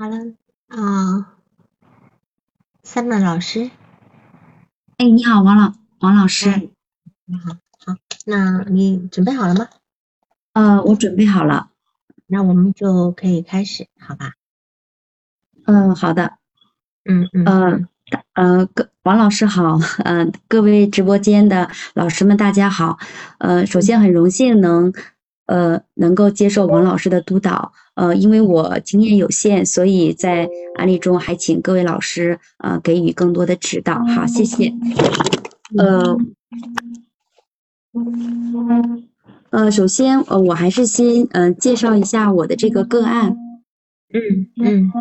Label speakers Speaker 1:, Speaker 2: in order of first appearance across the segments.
Speaker 1: 好了，啊，Summer 老师，
Speaker 2: 哎，你好，王老王老师，
Speaker 1: 哎，你好，好，那你准备好了吗？
Speaker 2: 呃，我准备好了，
Speaker 1: 那我们就可以开始，好吧？
Speaker 2: 嗯，好的，
Speaker 1: 嗯嗯。
Speaker 2: 呃呃，各王老师好，呃，各位直播间的老师们大家好，呃，首先很荣幸能呃能够接受王老师的督导，呃，因为我经验有限，所以在案例中还请各位老师呃给予更多的指导，好，谢谢，呃。呃，首先，呃，我还是先呃介绍一下我的这个个案。
Speaker 1: 嗯嗯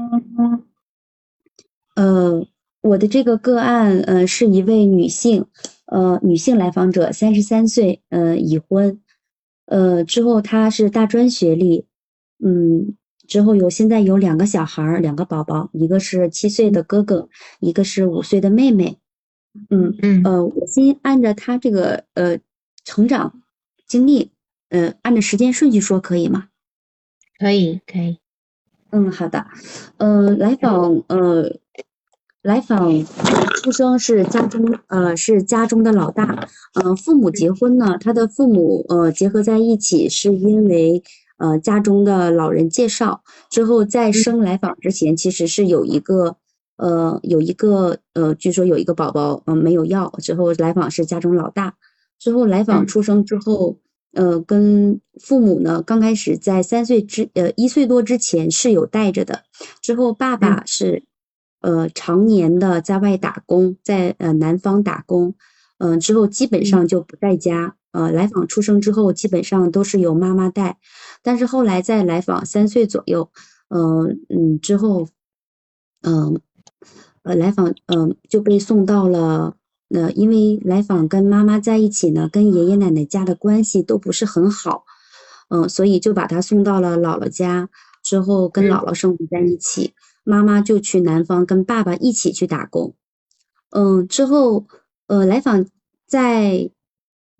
Speaker 2: 呃，我的这个个案，呃，是一位女性，呃，女性来访者，三十三岁，呃，已婚，呃，之后他是大专学历，嗯，之后有现在有两个小孩儿，两个宝宝，一个是七岁的哥哥，一个是五岁的妹妹，嗯
Speaker 1: 嗯
Speaker 2: 呃，我先按照他这个呃成长经历。呃，按照时间顺序说可以吗？
Speaker 1: 可以可以。
Speaker 2: 嗯，好的。呃，来访呃，来访出生是家中呃是家中的老大。呃，父母结婚呢，他的父母呃结合在一起是因为呃家中的老人介绍。之后在生来访之前，其实是有一个呃有一个呃，据说有一个宝宝嗯没有要。之后来访是家中老大。之后来访出生之后。呃，跟父母呢，刚开始在三岁之呃一岁多之前是有带着的，之后爸爸是呃常年的在外打工，在呃南方打工，嗯，之后基本上就不在家，呃，来访出生之后基本上都是由妈妈带，但是后来在来访三岁左右，嗯嗯之后，嗯呃来访嗯就被送到了。呃因为来访跟妈妈在一起呢，跟爷爷奶奶家的关系都不是很好，嗯，所以就把他送到了姥姥家，之后跟姥姥生活在一起，妈妈就去南方跟爸爸一起去打工，嗯，之后呃来访在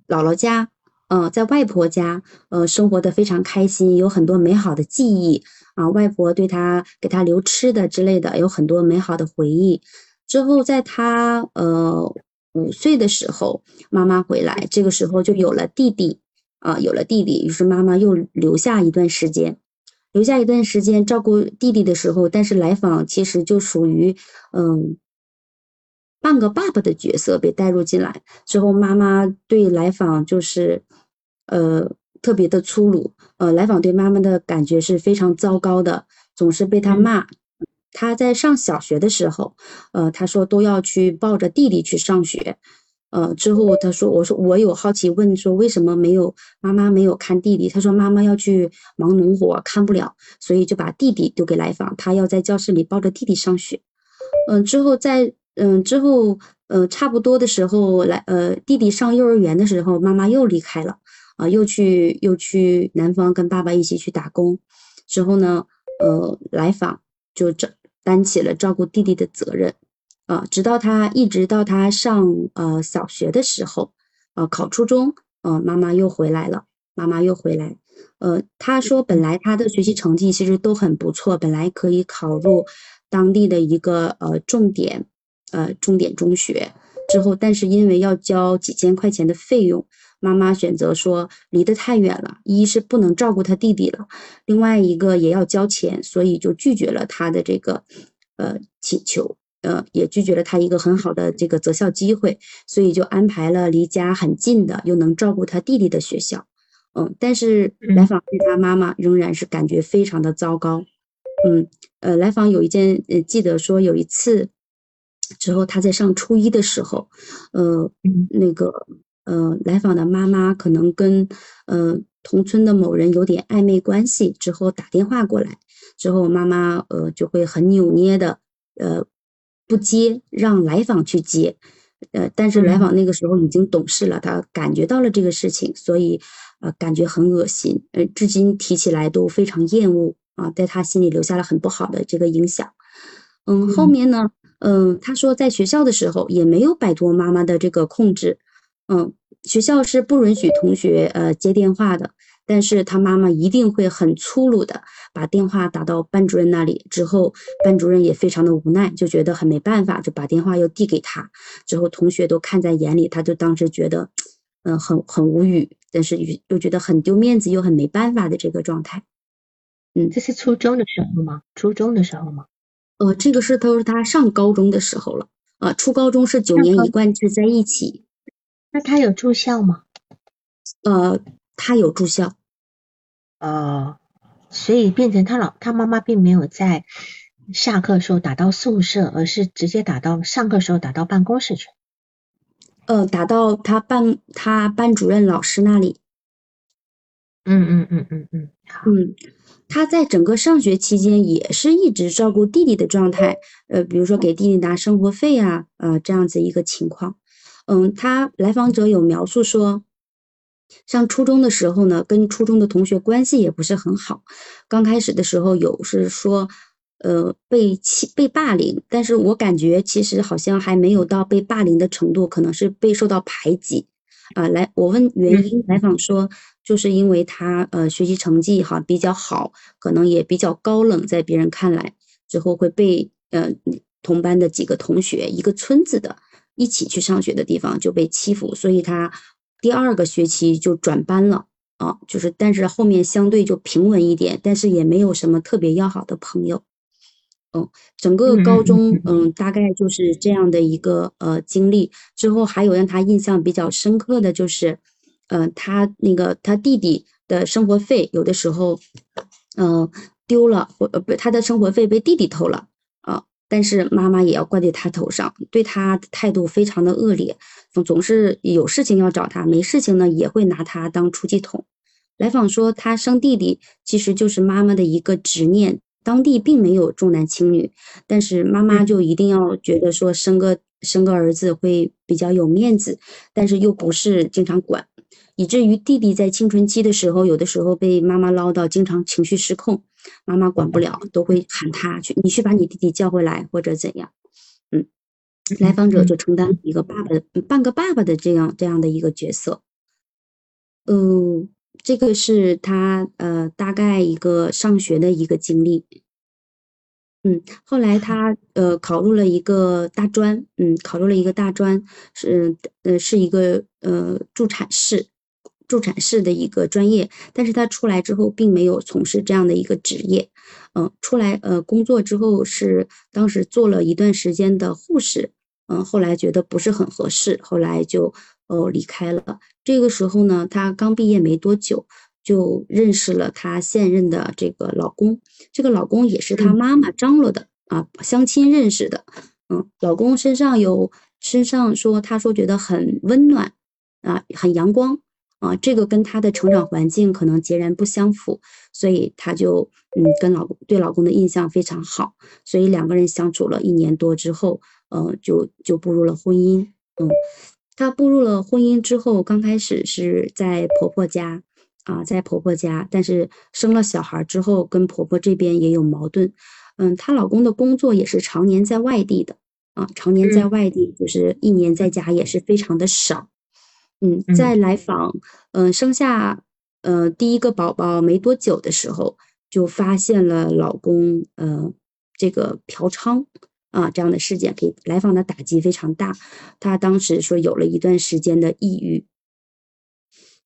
Speaker 2: 姥姥家，嗯，在外婆家，呃，生活的非常开心，有很多美好的记忆啊，外婆对他给他留吃的之类的，有很多美好的回忆。之后在他呃。五岁的时候，妈妈回来，这个时候就有了弟弟啊，有了弟弟，于是妈妈又留下一段时间，留下一段时间照顾弟弟的时候，但是来访其实就属于嗯半个爸爸的角色被带入进来之后，妈妈对来访就是呃特别的粗鲁，呃来访对妈妈的感觉是非常糟糕的，总是被他骂。他在上小学的时候，呃，他说都要去抱着弟弟去上学，呃，之后他说，我说我有好奇问说为什么没有妈妈没有看弟弟？他说妈妈要去忙农活，看不了，所以就把弟弟丢给来访，他要在教室里抱着弟弟上学。嗯，之后在嗯之后呃差不多的时候来呃弟弟上幼儿园的时候，妈妈又离开了，啊，又去又去南方跟爸爸一起去打工。之后呢，呃，来访。就这担起了照顾弟弟的责任，啊，直到他一直到他上呃小学的时候，呃考初中，呃妈妈又回来了，妈妈又回来，呃他说本来他的学习成绩其实都很不错，本来可以考入当地的一个呃重点呃重点中学，之后但是因为要交几千块钱的费用。妈妈选择说离得太远了，一是不能照顾他弟弟了，另外一个也要交钱，所以就拒绝了他的这个呃请求，呃也拒绝了他一个很好的这个择校机会，所以就安排了离家很近的又能照顾他弟弟的学校。嗯，但是来访对他妈妈仍然是感觉非常的糟糕。嗯，呃，来访有一件呃记得说有一次之后他在上初一的时候，呃那个。呃，来访的妈妈可能跟呃同村的某人有点暧昧关系，之后打电话过来，之后妈妈呃就会很扭捏的呃不接，让来访去接，呃，但是来访那个时候已经懂事了，他感觉到了这个事情，所以呃感觉很恶心，呃，至今提起来都非常厌恶啊，在他心里留下了很不好的这个影响。嗯，后面呢，嗯，他说在学校的时候也没有摆脱妈妈的这个控制。嗯，学校是不允许同学呃接电话的，但是他妈妈一定会很粗鲁的把电话打到班主任那里，之后班主任也非常的无奈，就觉得很没办法，就把电话又递给他，之后同学都看在眼里，他就当时觉得，嗯，很很无语，但是又又觉得很丢面子，又很没办法的这个状态。嗯，
Speaker 3: 这是初中的时候吗？初中的时候吗？
Speaker 2: 呃，这个是都是他上高中的时候了，呃，初高中是九年一贯制在一起。
Speaker 3: 那他有住校吗？
Speaker 2: 呃，他有住校。
Speaker 3: 哦，所以变成他老他妈妈并没有在下课时候打到宿舍，而是直接打到上课时候打到办公室去。
Speaker 2: 呃，打到他班他班主任老师那里。
Speaker 3: 嗯嗯嗯嗯嗯，好。
Speaker 2: 嗯，他在整个上学期间也是一直照顾弟弟的状态，呃，比如说给弟弟拿生活费啊，呃，这样子一个情况。嗯，他来访者有描述说。上初中的时候呢，跟初中的同学关系也不是很好。刚开始的时候有是说，呃，被欺、被霸凌，但是我感觉其实好像还没有到被霸凌的程度，可能是被受到排挤。啊，来，我问原因，来访说，就是因为他呃学习成绩哈比较好，可能也比较高冷，在别人看来，之后会被呃同班的几个同学，一个村子的一起去上学的地方就被欺负，所以他。第二个学期就转班了啊，就是但是后面相对就平稳一点，但是也没有什么特别要好的朋友。嗯，整个高中嗯大概就是这样的一个呃经历。之后还有让他印象比较深刻的就是，呃他那个他弟弟的生活费有的时候嗯丢了或呃不他的生活费被弟弟偷了啊。但是妈妈也要怪在他头上，对他态度非常的恶劣，总总是有事情要找他，没事情呢也会拿他当出气筒。来访说他生弟弟其实就是妈妈的一个执念，当地并没有重男轻女，但是妈妈就一定要觉得说生个生个儿子会比较有面子，但是又不是经常管。以至于弟弟在青春期的时候，有的时候被妈妈唠叨，经常情绪失控，妈妈管不了，都会喊他去，你去把你弟弟叫回来或者怎样。嗯，来访者就承担一个爸爸的半个爸爸的这样这样的一个角色。嗯，这个是他呃大概一个上学的一个经历。嗯，后来他呃考入了一个大专，嗯，考入了一个大专，是呃是一个呃助产士。助产士的一个专业，但是他出来之后并没有从事这样的一个职业，嗯，出来呃工作之后是当时做了一段时间的护士，嗯，后来觉得不是很合适，后来就哦离开了。这个时候呢，她刚毕业没多久，就认识了她现任的这个老公，这个老公也是她妈妈张罗的啊，相亲认识的，嗯，老公身上有身上说，他说觉得很温暖啊，很阳光。啊，这个跟她的成长环境可能截然不相符，所以她就嗯跟老公对老公的印象非常好，所以两个人相处了一年多之后，呃就就步入了婚姻。嗯，她步入了婚姻之后，刚开始是在婆婆家啊，在婆婆家，但是生了小孩之后，跟婆婆这边也有矛盾。嗯，她老公的工作也是常年在外地的啊，常年在外地，就是一年在家也是非常的少。嗯，在来访，嗯，生下，呃，第一个宝宝没多久的时候，就发现了老公，呃，这个嫖娼啊这样的事件，给来访的打击非常大。他当时说有了一段时间的抑郁，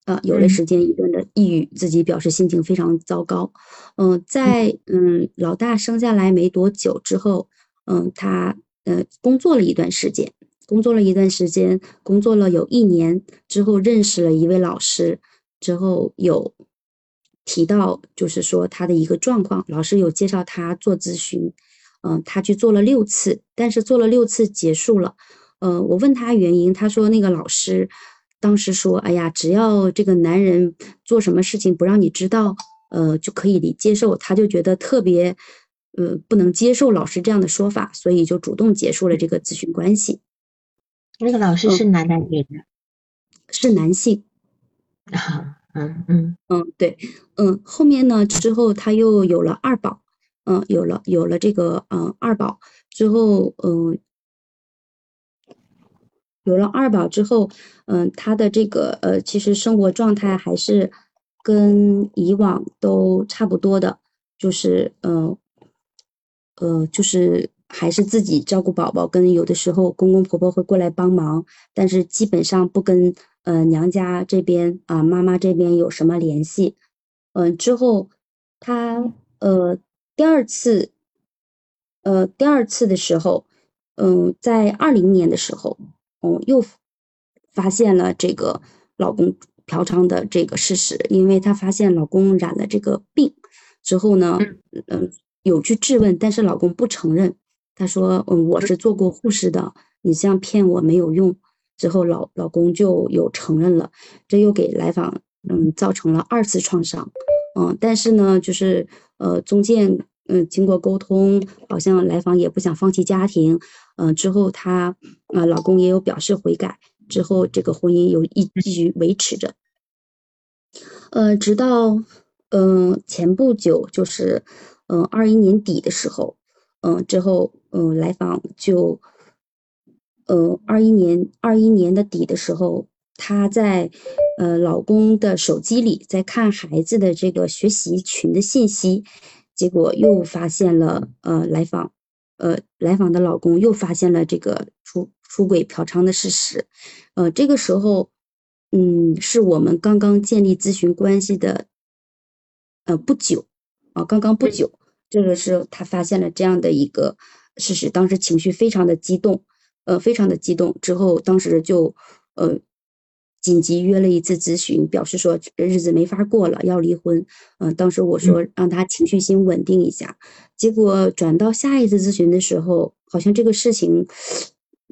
Speaker 2: 呃，有了时间一段的抑郁，自己表示心情非常糟糕。嗯，在嗯老大生下来没多久之后，嗯，他呃工作了一段时间。工作了一段时间，工作了有一年之后，认识了一位老师，之后有提到，就是说他的一个状况，老师有介绍他做咨询，嗯，他去做了六次，但是做了六次结束了，呃，我问他原因，他说那个老师当时说，哎呀，只要这个男人做什么事情不让你知道，呃，就可以理接受，他就觉得特别，呃，不能接受老师这样的说法，所以就主动结束了这个咨询关系。
Speaker 3: 那个老师是男的女的？
Speaker 2: 是男性。
Speaker 3: 啊，嗯嗯
Speaker 2: 嗯，对，嗯，后面呢之后他又有了二宝，嗯，有了有了这个嗯二宝之后，嗯，有了二宝之后，嗯，他的这个呃其实生活状态还是跟以往都差不多的，就是呃呃，就是还是自己照顾宝宝，跟有的时候公公婆婆会过来帮忙，但是基本上不跟呃娘家这边啊妈妈这边有什么联系。嗯，之后他呃第二次呃第二次的时候，嗯，在二零年的时候，嗯又发现了这个老公。嫖娼的这个事实，因为她发现老公染了这个病之后呢，嗯，有去质问，但是老公不承认。他说：“嗯，我是做过护士的，你这样骗我没有用。”之后老老公就有承认了，这又给来访嗯造成了二次创伤。嗯，但是呢，就是呃中间嗯经过沟通，好像来访也不想放弃家庭。嗯，之后她啊老公也有表示悔改，之后这个婚姻有一继续维持着。呃，直到嗯前不久，就是嗯二一年底的时候，嗯之后嗯来访就，呃二一年二一年的底的时候，她在呃老公的手机里在看孩子的这个学习群的信息，结果又发现了呃来访呃来访的老公又发现了这个出出轨嫖娼的事实，呃这个时候。嗯，是我们刚刚建立咨询关系的，呃，不久啊，刚刚不久，这个是他发现了这样的一个事实，当时情绪非常的激动，呃，非常的激动，之后当时就呃紧急约了一次咨询，表示说日子没法过了，要离婚。嗯，当时我说让他情绪先稳定一下，结果转到下一次咨询的时候，好像这个事情。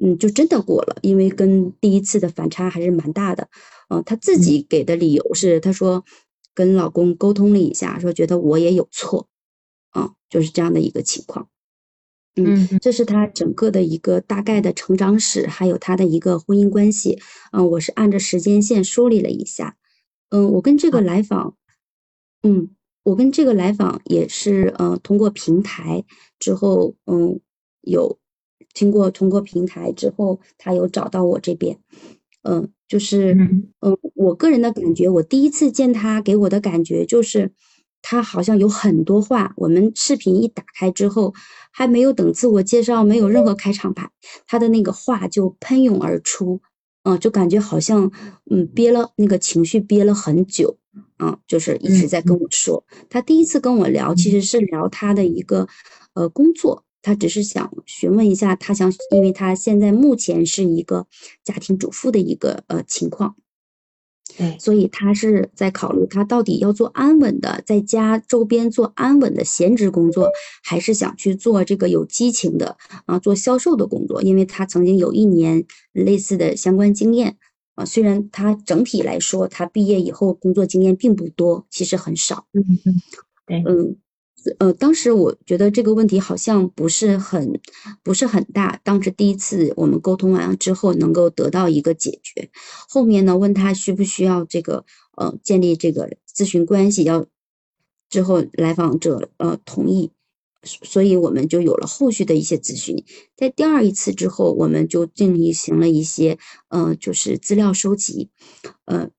Speaker 2: 嗯，就真的过了，因为跟第一次的反差还是蛮大的。嗯，她自己给的理由是，她说跟老公沟通了一下，说觉得我也有错，啊，就是这样的一个情况。嗯，这是他整个的一个大概的成长史，还有他的一个婚姻关系。嗯，我是按着时间线梳理了一下。嗯，我跟这个来访，嗯，我跟这个来访也是，嗯，通过平台之后，嗯，有。经过通过平台之后，他有找到我这边，嗯，就是，嗯，我个人的感觉，我第一次见他给我的感觉就是，他好像有很多话。我们视频一打开之后，还没有等自我介绍，没有任何开场白，他的那个话就喷涌而出，嗯，就感觉好像，嗯，憋了那个情绪憋了很久，啊，就是一直在跟我说。他第一次跟我聊，其实是聊他的一个，呃，工作。他只是想询问一下，他想，因为他现在目前是一个家庭主妇的一个呃情况，
Speaker 3: 对，
Speaker 2: 所以他是在考虑他到底要做安稳的，在家周边做安稳的闲职工作，还是想去做这个有激情的啊，做销售的工作，因为他曾经有一年类似的相关经验啊，虽然他整体来说他毕业以后工作经验并不多，其实很少，
Speaker 3: 嗯嗯，对，
Speaker 2: 嗯。呃，当时我觉得这个问题好像不是很不是很大。当时第一次我们沟通完了之后，能够得到一个解决。后面呢，问他需不需要这个呃建立这个咨询关系，要之后来访者呃同意，所以我们就有了后续的一些咨询。在第二一次之后，我们就进行了一些呃就是资料收集，呃，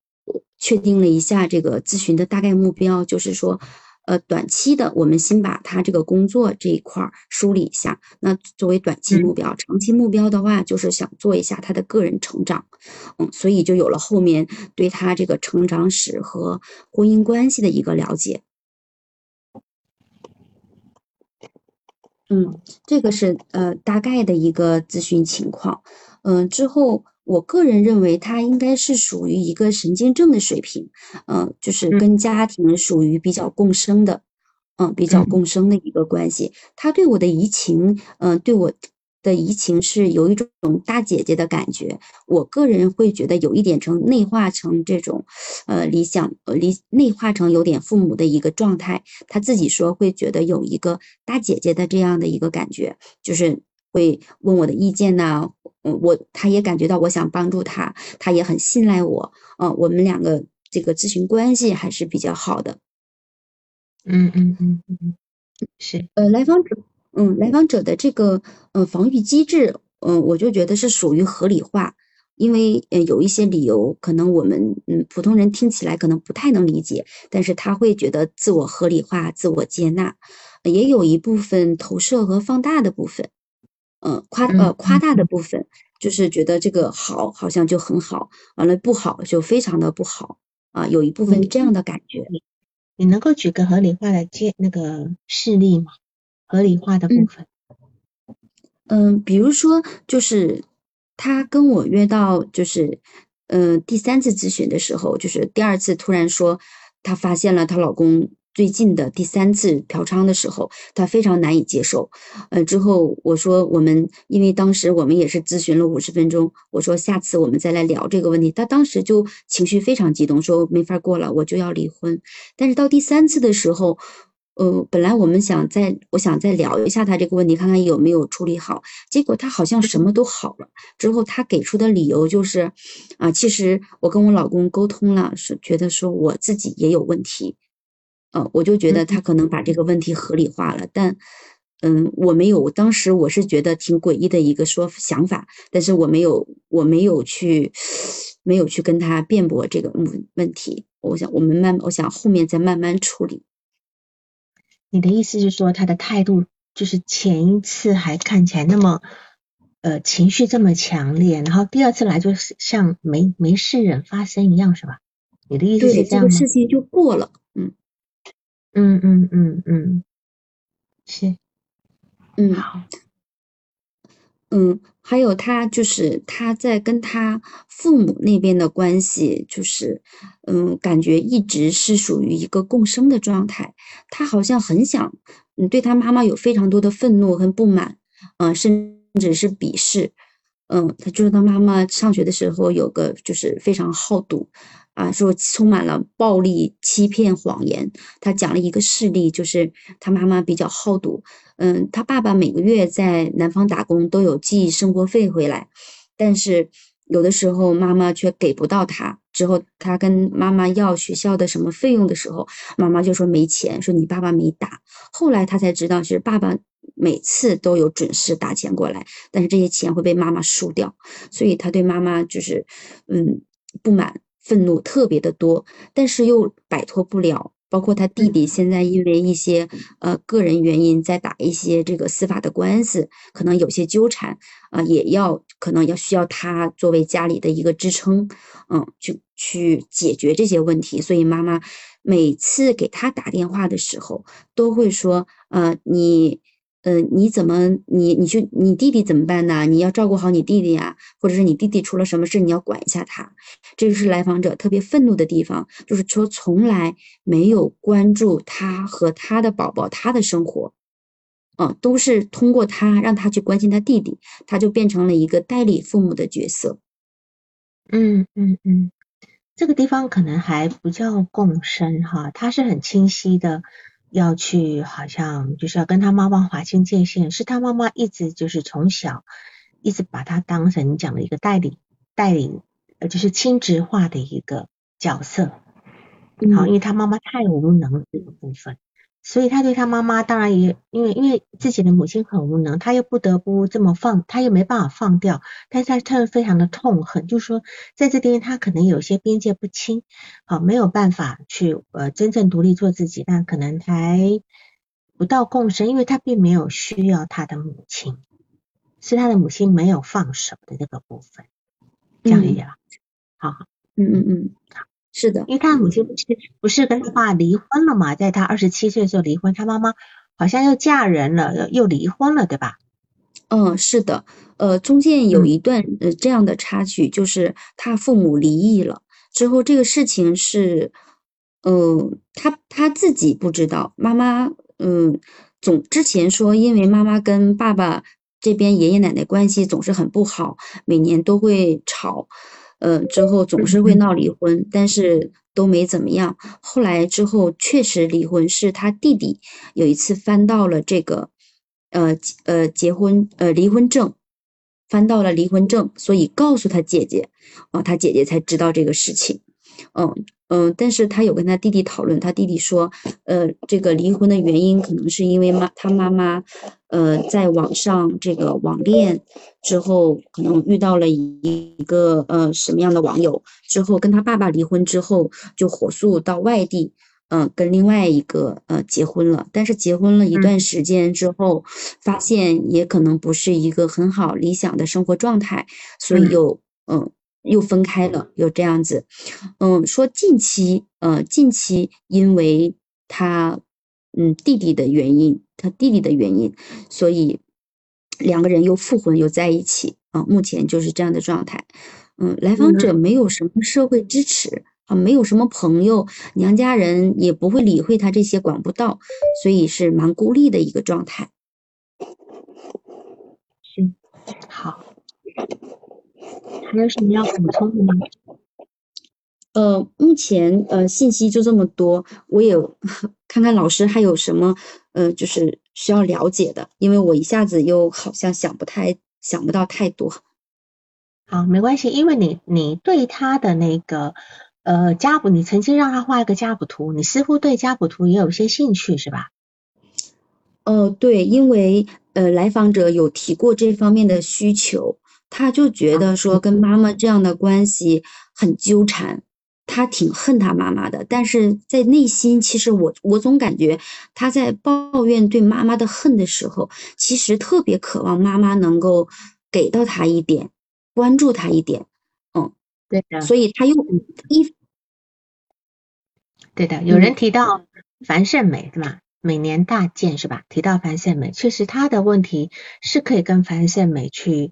Speaker 2: 确定了一下这个咨询的大概目标，就是说。呃，短期的，我们先把他这个工作这一块儿梳理一下。那作为短期目标，长期目标的话，就是想做一下他的个人成长。嗯，所以就有了后面对他这个成长史和婚姻关系的一个了解。嗯，这个是呃大概的一个咨询情况。嗯，之后。我个人认为他应该是属于一个神经症的水平，嗯，就是跟家庭属于比较共生的，嗯，比较共生的一个关系。他对我的移情，嗯，对我的移情是有一种大姐姐的感觉。我个人会觉得有一点成内化成这种，呃，理想，呃，理内化成有点父母的一个状态。他自己说会觉得有一个大姐姐的这样的一个感觉，就是会问我的意见呐。嗯，我他也感觉到我想帮助他，他也很信赖我，嗯，我们两个这个咨询关系还是比较好的。
Speaker 3: 嗯嗯嗯嗯，是。
Speaker 2: 呃，来访者，嗯，来访者的这个呃防御机制，嗯，我就觉得是属于合理化，因为呃有一些理由，可能我们嗯普通人听起来可能不太能理解，但是他会觉得自我合理化、自我接纳，也有一部分投射和放大的部分，嗯夸呃夸大的部分，就是觉得这个好好像就很好，完了不好就非常的不好啊，有一部分这样的感觉。
Speaker 3: 你能够举个合理化的接那个事例吗？合理化的部分。
Speaker 2: 嗯，比如说，就是她跟我约到，就是嗯第三次咨询的时候，就是第二次突然说她发现了她老公最近的第三次嫖娼的时候，他非常难以接受。呃，之后我说我们因为当时我们也是咨询了五十分钟，我说下次我们再来聊这个问题。他当时就情绪非常激动，说没法过了，我就要离婚。但是到第三次的时候。呃，本来我们想再，我想再聊一下他这个问题，看看有没有处理好。结果他好像什么都好了。之后他给出的理由就是，啊，其实我跟我老公沟通了，是觉得说我自己也有问题。呃，我就觉得他可能把这个问题合理化了，但，嗯，我没有，当时我是觉得挺诡异的一个说想法，但是我没有，我没有去，没有去跟他辩驳这个问问题。我想我们慢，我想后面再慢慢处理。
Speaker 3: 你的意思是说，他的态度就是前一次还看起来那么，呃，情绪这么强烈，然后第二次来就是像没没事人发生一样，是吧？你的意思是这样
Speaker 2: 吗？这个事情就过了，嗯，
Speaker 3: 嗯嗯嗯嗯，是，
Speaker 2: 嗯好。嗯，还有他就是他在跟他父母那边的关系，就是嗯，感觉一直是属于一个共生的状态。他好像很想，嗯，对他妈妈有非常多的愤怒和不满，嗯，甚至是鄙视。嗯，他就是他妈妈上学的时候有个就是非常好赌。啊，说充满了暴力、欺骗、谎言。他讲了一个事例，就是他妈妈比较好赌。嗯，他爸爸每个月在南方打工都有寄生活费回来，但是有的时候妈妈却给不到他。之后他跟妈妈要学校的什么费用的时候，妈妈就说没钱，说你爸爸没打。后来他才知道，其实爸爸每次都有准时打钱过来，但是这些钱会被妈妈输掉，所以他对妈妈就是嗯不满。愤怒特别的多，但是又摆脱不了。包括他弟弟现在因为一些呃个人原因在打一些这个司法的官司，可能有些纠缠啊，也要可能要需要他作为家里的一个支撑，嗯，去去解决这些问题。所以妈妈每次给他打电话的时候，都会说，呃，你。呃，你怎么，你你去，你弟弟怎么办呢？你要照顾好你弟弟呀，或者是你弟弟出了什么事，你要管一下他。这就是来访者特别愤怒的地方，就是说从来没有关注他和他的宝宝他的生活，嗯，都是通过他让他去关心他弟弟，他就变成了一个代理父母的角色。
Speaker 3: 嗯嗯嗯，这个地方可能还不叫共生哈，他是很清晰的。要去，好像就是要跟他妈妈划清界限，是他妈妈一直就是从小一直把他当成你讲的一个代理代理，呃，就是亲职化的一个角色。好，因为他妈妈太无能这个部分。所以他对他妈妈当然也因为因为自己的母亲很无能，他又不得不这么放，他又没办法放掉，但是他他又非常的痛恨，就是说在这边他可能有些边界不清，好没有办法去呃真正独立做自己，但可能还不到共生，因为他并没有需要他的母亲，是他的母亲没有放手的这个部分，这样理解吧？好，
Speaker 2: 嗯嗯嗯，好。是的，
Speaker 3: 因为他母亲不是不是跟他爸离婚了嘛，在他二十七岁的时候离婚，他妈妈好像又嫁人了，又离婚了，对吧？
Speaker 2: 嗯，是的，呃，中间有一段呃这样的插曲，就是他父母离异了之后，这个事情是，嗯，他他自己不知道，妈妈嗯总之前说，因为妈妈跟爸爸这边爷爷奶奶关系总是很不好，每年都会吵。呃，之后总是会闹离婚，但是都没怎么样。后来之后确实离婚，是他弟弟有一次翻到了这个，呃呃结婚呃离婚证，翻到了离婚证，所以告诉他姐姐，啊，他姐姐才知道这个事情。嗯嗯，但是他有跟他弟弟讨论，他弟弟说，呃，这个离婚的原因可能是因为妈他妈妈，呃，在网上这个网恋之后，可能遇到了一个呃什么样的网友，之后跟他爸爸离婚之后，就火速到外地。嗯，跟另外一个呃结婚了，但是结婚了一段时间之后，发现也可能不是一个很好理想的生活状态，所以又嗯又分开了，又这样子。嗯，说近期呃近期因为他嗯弟弟的原因，他弟弟的原因，所以两个人又复婚又在一起啊，目前就是这样的状态。嗯，来访者没有什么社会支持。啊，没有什么朋友，娘家人也不会理会他这些，管不到，所以是蛮孤立的一个状态。
Speaker 3: 是，好，还有什么要补充的吗？
Speaker 2: 呃，目前呃信息就这么多，我也 看看老师还有什么呃就是需要了解的，因为我一下子又好像想不太想不到太多。
Speaker 3: 好，没关系，因为你你对他的那个。呃，家谱，你曾经让他画一个家谱图，你似乎对家谱图也有一些兴趣，是吧？
Speaker 2: 哦，对，因为呃，来访者有提过这方面的需求，他就觉得说跟妈妈这样的关系很纠缠，他挺恨他妈妈的，但是在内心，其实我我总感觉他在抱怨对妈妈的恨的时候，其实特别渴望妈妈能够给到他一点关注他一点。
Speaker 3: 嗯对的，
Speaker 2: 所以他又一，
Speaker 3: 对的，有人提到樊胜美是吧？每年大建是吧？提到樊胜美，确实他的问题是可以跟樊胜美去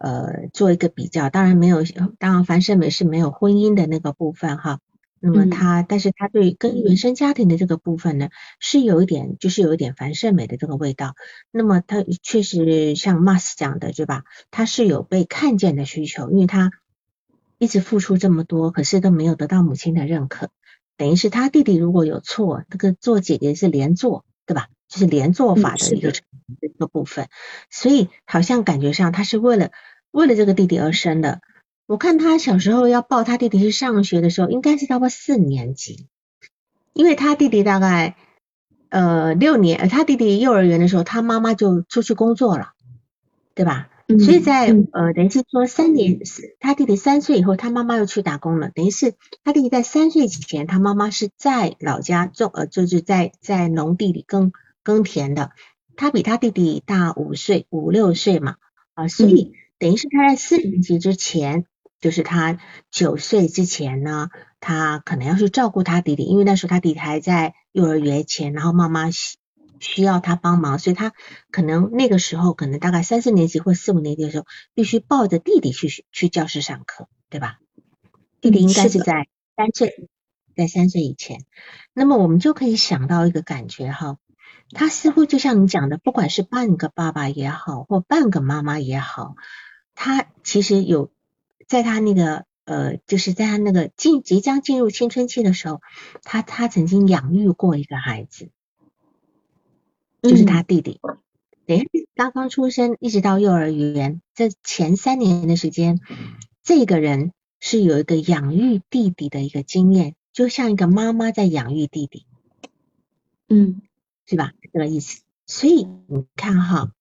Speaker 3: 呃做一个比较，当然没有，当然樊胜美是没有婚姻的那个部分哈。那么他，但是他对跟原生家庭的这个部分呢，是有一点，就是有一点樊胜美的这个味道。那么他确实像 Mas 讲的对吧？他是有被看见的需求，因为他。一直付出这么多，可是都没有得到母亲的认可，等于是他弟弟如果有错，这个做姐姐是连坐，对吧？就是连坐法的一个一个部分，所以好像感觉上他是为了为了这个弟弟而生的。我看他小时候要抱他弟弟去上学的时候，应该是差不多四年级，因为他弟弟大概呃六年，他弟弟幼儿园的时候，他妈妈就出去工作了，对吧？所以在呃，等于是说三年，他弟弟三岁以后，他妈妈又去打工了。等于是他弟弟在三岁之前，他妈妈是在老家种呃，就是在在农地里耕耕田的。他比他弟弟大五岁五六岁嘛啊，所以等于是他在四年级之前，就是他九岁之前呢，他可能要去照顾他弟弟，因为那时候他弟弟还在幼儿园前，然后妈妈。需要他帮忙，所以他可能那个时候，可能大概三四年级或四五年级的时候，必须抱着弟弟去去教室上课，对吧？弟弟应该是在三岁，在三岁以前。那么我们就可以想到一个感觉哈，他似乎就像你讲的，不管是半个爸爸也好，或半个妈妈也好，他其实有在他那个呃，就是在他那个进即将进入青春期的时候，他他曾经养育过一个孩子。就是他弟弟，等于刚刚出生一直到幼儿园这前三年的时间，这个人是有一个养育弟弟的一个经验，就像一个妈妈在养育弟弟，
Speaker 2: 嗯，
Speaker 3: 是吧？这个意思。所以你看哈，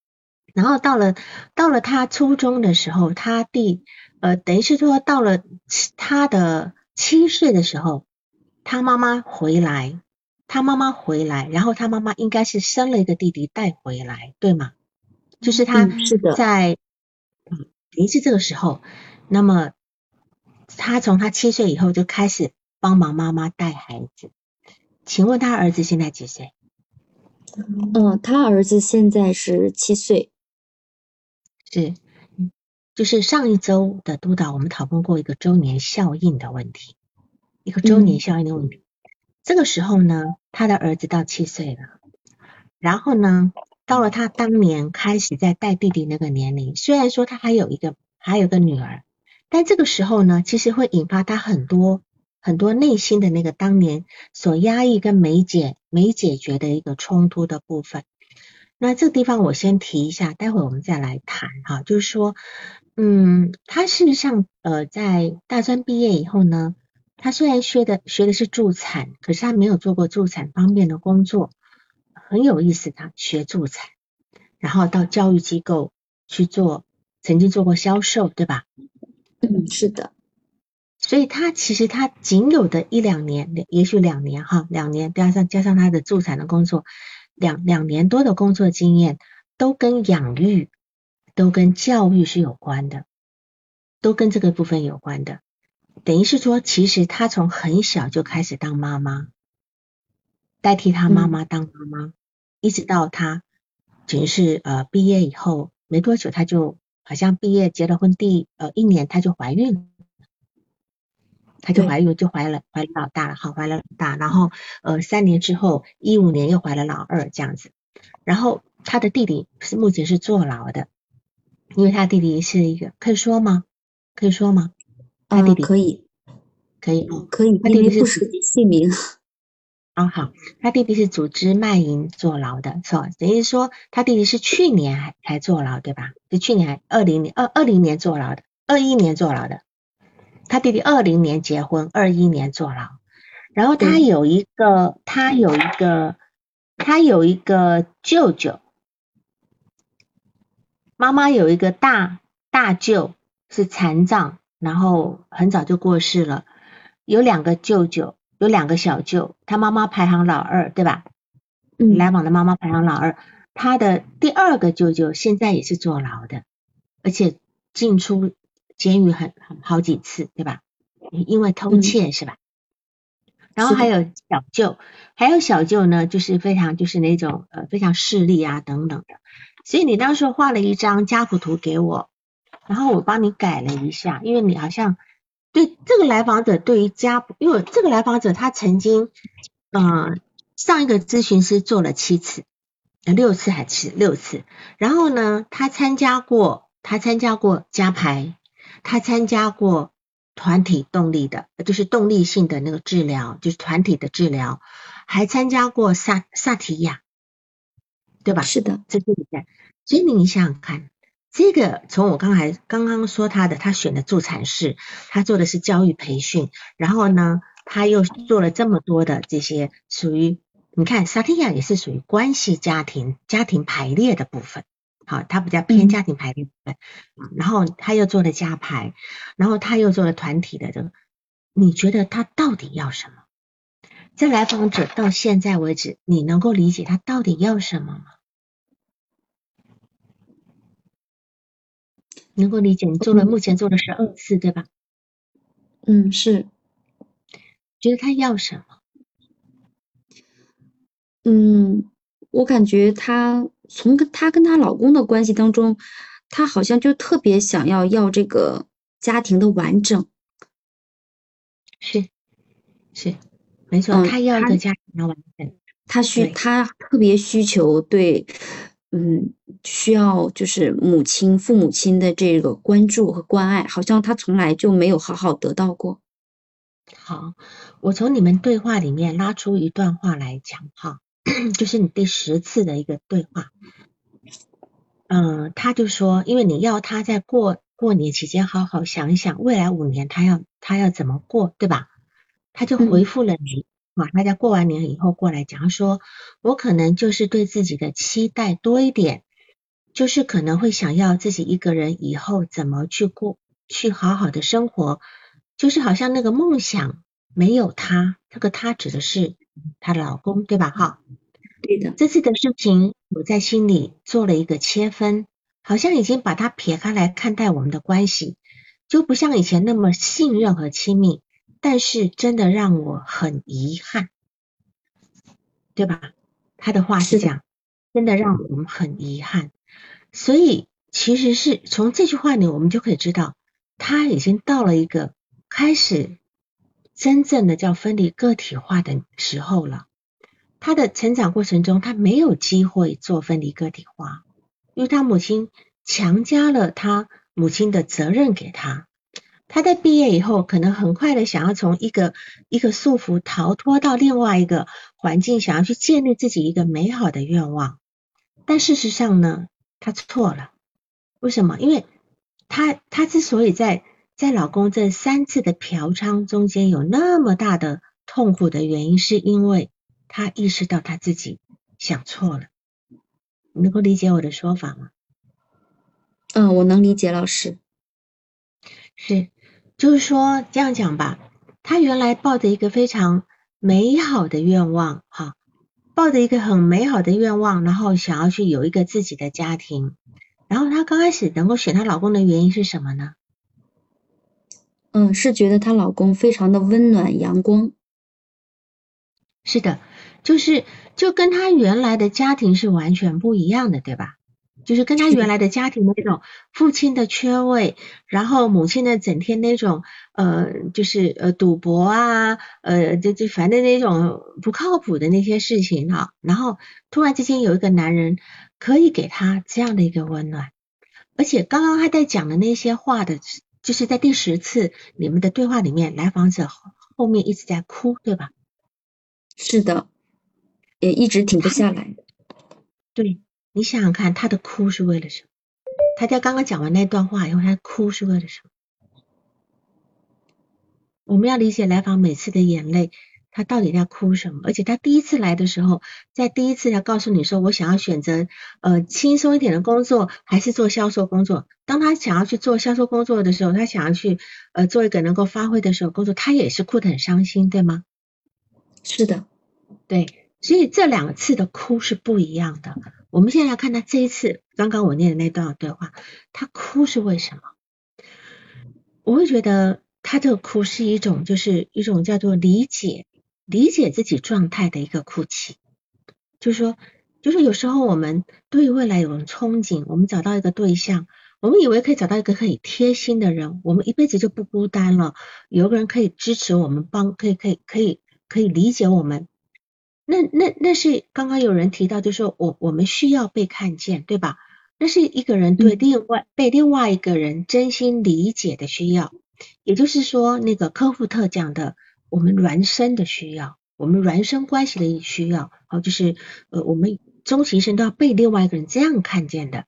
Speaker 3: 然后到了到了他初中的时候，他弟呃，等于是说到了他的七岁的时候，他妈妈回来。他妈妈回来，然后他妈妈应该是生了一个弟弟带回来，对吗？就是他在，嗯，于是这个时候，那么他从他七岁以后就开始帮忙妈妈带孩子。请问他儿子现在几岁？
Speaker 2: 嗯，他儿子现在是七岁。
Speaker 3: 是，就是上一周的督导，我们讨论过一个周年效应的问题，一个周年效应的问题。这个时候呢，他的儿子到七岁了，然后呢，到了他当年开始在带弟弟那个年龄，虽然说他还有一个还有个女儿，但这个时候呢，其实会引发他很多很多内心的那个当年所压抑跟没解没解决的一个冲突的部分。那这个地方我先提一下，待会我们再来谈哈，就是说，嗯，他事实上呃在大专毕业以后呢。他虽然学的学的是助产，可是他没有做过助产方面的工作，很有意思。他学助产，然后到教育机构去做，曾经做过销售，对吧？
Speaker 2: 嗯，是的。
Speaker 3: 所以他其实他仅有的一两年，也许两年哈，两年加上加上他的助产的工作，两两年多的工作经验，都跟养育、都跟教育是有关的，都跟这个部分有关的。等于是说，其实他从很小就开始当妈妈，代替他妈妈当妈妈，一直到他只是呃毕业以后没多久，他就好像毕业结了婚第呃一年，他就怀孕了，他就怀孕就怀了怀了老大了，好怀了老大，然后呃三年之后一五年又怀了老二这样子，然后他的弟弟是目前是坐牢的，因为他弟弟是一个可以说吗？可以说吗？他弟弟
Speaker 2: 可以，
Speaker 3: 可以，
Speaker 2: 可以，
Speaker 3: 他弟弟是
Speaker 2: 不涉及姓名。
Speaker 3: 啊，好，他弟弟是组织卖淫坐牢的，是吧？等于说他弟弟是去年还才坐牢，对吧？是去年还二零年二二零年坐牢的，二一年坐牢的。他弟弟二零年结婚，二一年坐牢。然后他有一个，他有一个，他有一个舅舅，妈妈有一个大大舅是残障。然后很早就过世了，有两个舅舅，有两个小舅，他妈妈排行老二，对吧？
Speaker 2: 嗯，
Speaker 3: 来往的妈妈排行老二，他的第二个舅舅现在也是坐牢的，而且进出监狱很很好几次，对吧？因为偷窃是吧？然后还有小舅，还有小舅呢，就是非常就是那种呃非常势利啊等等的，所以你当时画了一张家谱图给我。然后我帮你改了一下，因为你好像对这个来访者对于家，因为这个来访者他曾经，嗯，上一个咨询师做了七次，六次还是六次，然后呢，他参加过，他参加过加排，他参加过团体动力的，就是动力性的那个治疗，就是团体的治疗，还参加过萨萨提亚，对吧？
Speaker 2: 是的，
Speaker 3: 这对不对？所以你想想看。这个从我刚才刚刚说他的，他选的助产士，他做的是教育培训，然后呢，他又做了这么多的这些属于，你看萨提亚也是属于关系家庭家庭排列的部分，好，他比较偏家庭排列部分，然后他又做了家排，然后他又做了团体的这个，你觉得他到底要什么？这来访者到现在为止，你能够理解他到底要什么吗？能够理解，你做了，目前做了十二次，对吧？
Speaker 2: 嗯，是。
Speaker 3: 觉得他要什么？
Speaker 2: 嗯，我感觉她从跟她跟她老公的关系当中，她好像就特别想要要这个家庭的完整。
Speaker 3: 是是，没错，她要一个家庭的完整。
Speaker 2: 她需她特别需求对。嗯，需要就是母亲、父母亲的这个关注和关爱，好像他从来就没有好好得到过。
Speaker 3: 好，我从你们对话里面拉出一段话来讲哈，就是你第十次的一个对话。嗯，他就说，因为你要他在过过年期间好好想一想，未来五年他要他要怎么过，对吧？他就回复了你。他在过完年以后过来讲，说我可能就是对自己的期待多一点，就是可能会想要自己一个人以后怎么去过，去好好的生活，就是好像那个梦想没有他，这个他指的是她老公，对吧？哈，
Speaker 2: 对的。
Speaker 3: 这次的事情我在心里做了一个切分，好像已经把他撇开来看待我们的关系，就不像以前那么信任和亲密。但是真的让我很遗憾，对吧？他的话是这样，真的让我们很遗憾。所以其实是从这句话里，我们就可以知道，他已经到了一个开始真正的叫分离个体化的时候了。他的成长过程中，他没有机会做分离个体化，因为他母亲强加了他母亲的责任给他。他在毕业以后，可能很快的想要从一个一个束缚逃脱到另外一个环境，想要去建立自己一个美好的愿望。但事实上呢，他错了。为什么？因为他他之所以在在老公这三次的嫖娼中间有那么大的痛苦的原因，是因为他意识到他自己想错了。你能够理解我的说法吗？
Speaker 2: 嗯，我能理解，老师。
Speaker 3: 是，就是说这样讲吧，他原来抱着一个非常美好的愿望，哈，抱着一个很美好的愿望，然后想要去有一个自己的家庭。然后她刚开始能够选她老公的原因是什么呢？
Speaker 2: 嗯，是觉得她老公非常的温暖阳光。
Speaker 3: 是的，就是就跟她原来的家庭是完全不一样的，对吧？就是跟他原来的家庭的那种父亲的缺位，然后母亲的整天那种呃，就是呃赌博啊，呃，就就反正那种不靠谱的那些事情哈。然后突然之间有一个男人。可以给他这样的一个温暖，而且刚刚他在讲的那些话的，就是在第十次你们的对话里面，来访者后面一直在哭，对吧？
Speaker 2: 是的，也一直停不下来。
Speaker 3: 对你想想看，他的哭是为了什么？他在刚刚讲完那段话以后，他哭是为了什么？我们要理解来访每次的眼泪。他到底在哭什么？而且他第一次来的时候，在第一次他告诉你说，我想要选择呃轻松一点的工作，还是做销售工作。当他想要去做销售工作的时候，他想要去呃做一个能够发挥的时候工作，他也是哭得很伤心，对吗？
Speaker 2: 是的，
Speaker 3: 对，所以这两次的哭是不一样的。我们现在来看他这一次，刚刚我念的那段对话，他哭是为什么？我会觉得他这个哭是一种，就是一种叫做理解。理解自己状态的一个哭泣，就是说，就是有时候我们对未来有种憧憬，我们找到一个对象，我们以为可以找到一个可以贴心的人，我们一辈子就不孤单了，有个人可以支持我们，帮可以可以可以可以理解我们。那那那是刚刚有人提到，就是说我我们需要被看见，对吧？那是一个人对另外被另外一个人真心理解的需要，也就是说，那个科夫特讲的。我们孪生的需要，我们孪生关系的需要，好，就是呃，我们终其一生都要被另外一个人这样看见的。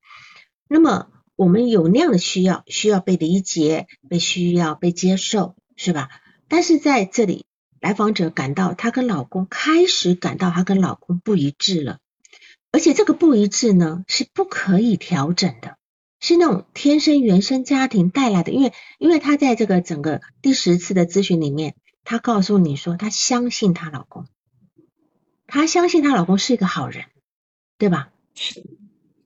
Speaker 3: 那么，我们有那样的需要，需要被理解、被需要、被接受，是吧？但是在这里，来访者感到她跟老公开始感到她跟老公不一致了，而且这个不一致呢是不可以调整的，是那种天生原生家庭带来的。因为，因为她在这个整个第十次的咨询里面。她告诉你说，她相信她老公，她相信她老公是一个好人，对吧？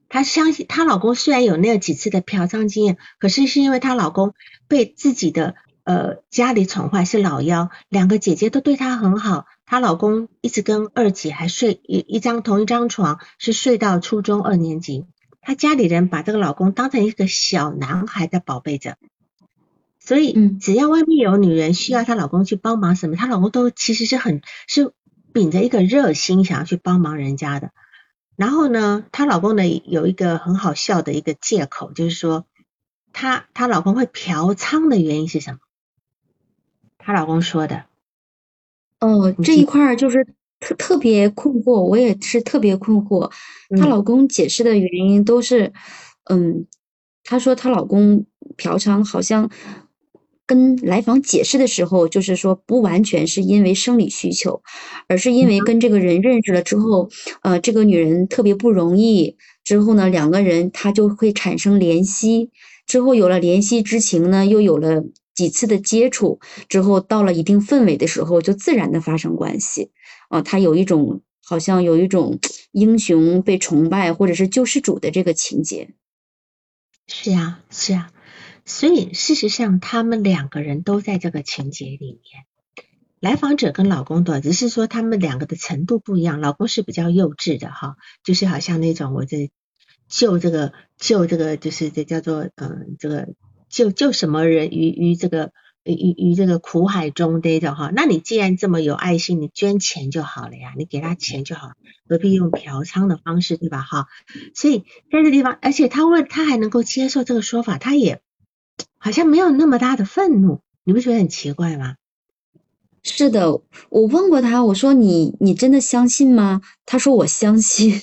Speaker 3: 她相信她老公虽然有那几次的嫖娼经验，可是是因为她老公被自己的呃家里宠坏，是老幺，两个姐姐都对她很好，她老公一直跟二姐还睡一一张同一张床，是睡到初中二年级，她家里人把这个老公当成一个小男孩在宝贝着。所以，只要外面有女人需要她老公去帮忙什么，她老公都其实是很是秉着一个热心想要去帮忙人家的。然后呢，她老公呢有一个很好笑的一个借口，就是说她她老公会嫖娼的原因是什么？她老公说的。
Speaker 2: 哦，这一块儿就是特特别困惑，我也是特别困惑。她老公解释的原因都是，嗯，她说她老公嫖娼好像。跟来访解释的时候，就是说不完全是因为生理需求，而是因为跟这个人认识了之后，呃，这个女人特别不容易。之后呢，两个人他就会产生怜惜，之后有了怜惜之情呢，又有了几次的接触，之后到了一定氛围的时候，就自然的发生关系。啊，他有一种好像有一种英雄被崇拜或者是救世主的这个情节。
Speaker 3: 是呀，是呀。所以事实上，他们两个人都在这个情节里面。来访者跟老公的，只是说他们两个的程度不一样。老公是比较幼稚的哈，就是好像那种我在救这个救这个，就是这叫做嗯这个救救什么人于于这个于于这个苦海中的种哈。那你既然这么有爱心，你捐钱就好了呀，你给他钱就好，何必用嫖娼的方式对吧哈？所以在这地方，而且他问他还能够接受这个说法，他也。好像没有那么大的愤怒，你不觉得很奇怪吗？
Speaker 2: 是的，我问过他，我说你你真的相信吗？他说我相信。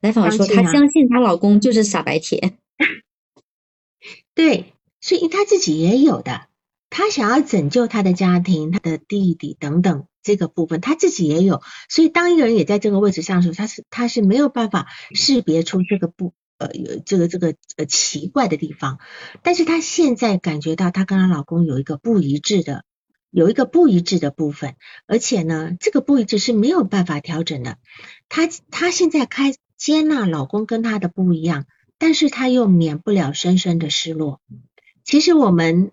Speaker 2: 来访说他相信她老公就是傻白甜。
Speaker 3: 对，所以他自己也有的，他想要拯救他的家庭、他的弟弟等等这个部分，他自己也有。所以当一个人也在这个位置上的时候，他是他是没有办法识别出这个不呃有这个这个呃奇怪的地方。但是他现在感觉到他跟她老公有一个不一致的，有一个不一致的部分，而且呢，这个不一致是没有办法调整的。他他现在开接纳老公跟他的不一样，但是他又免不了深深的失落。其实我们，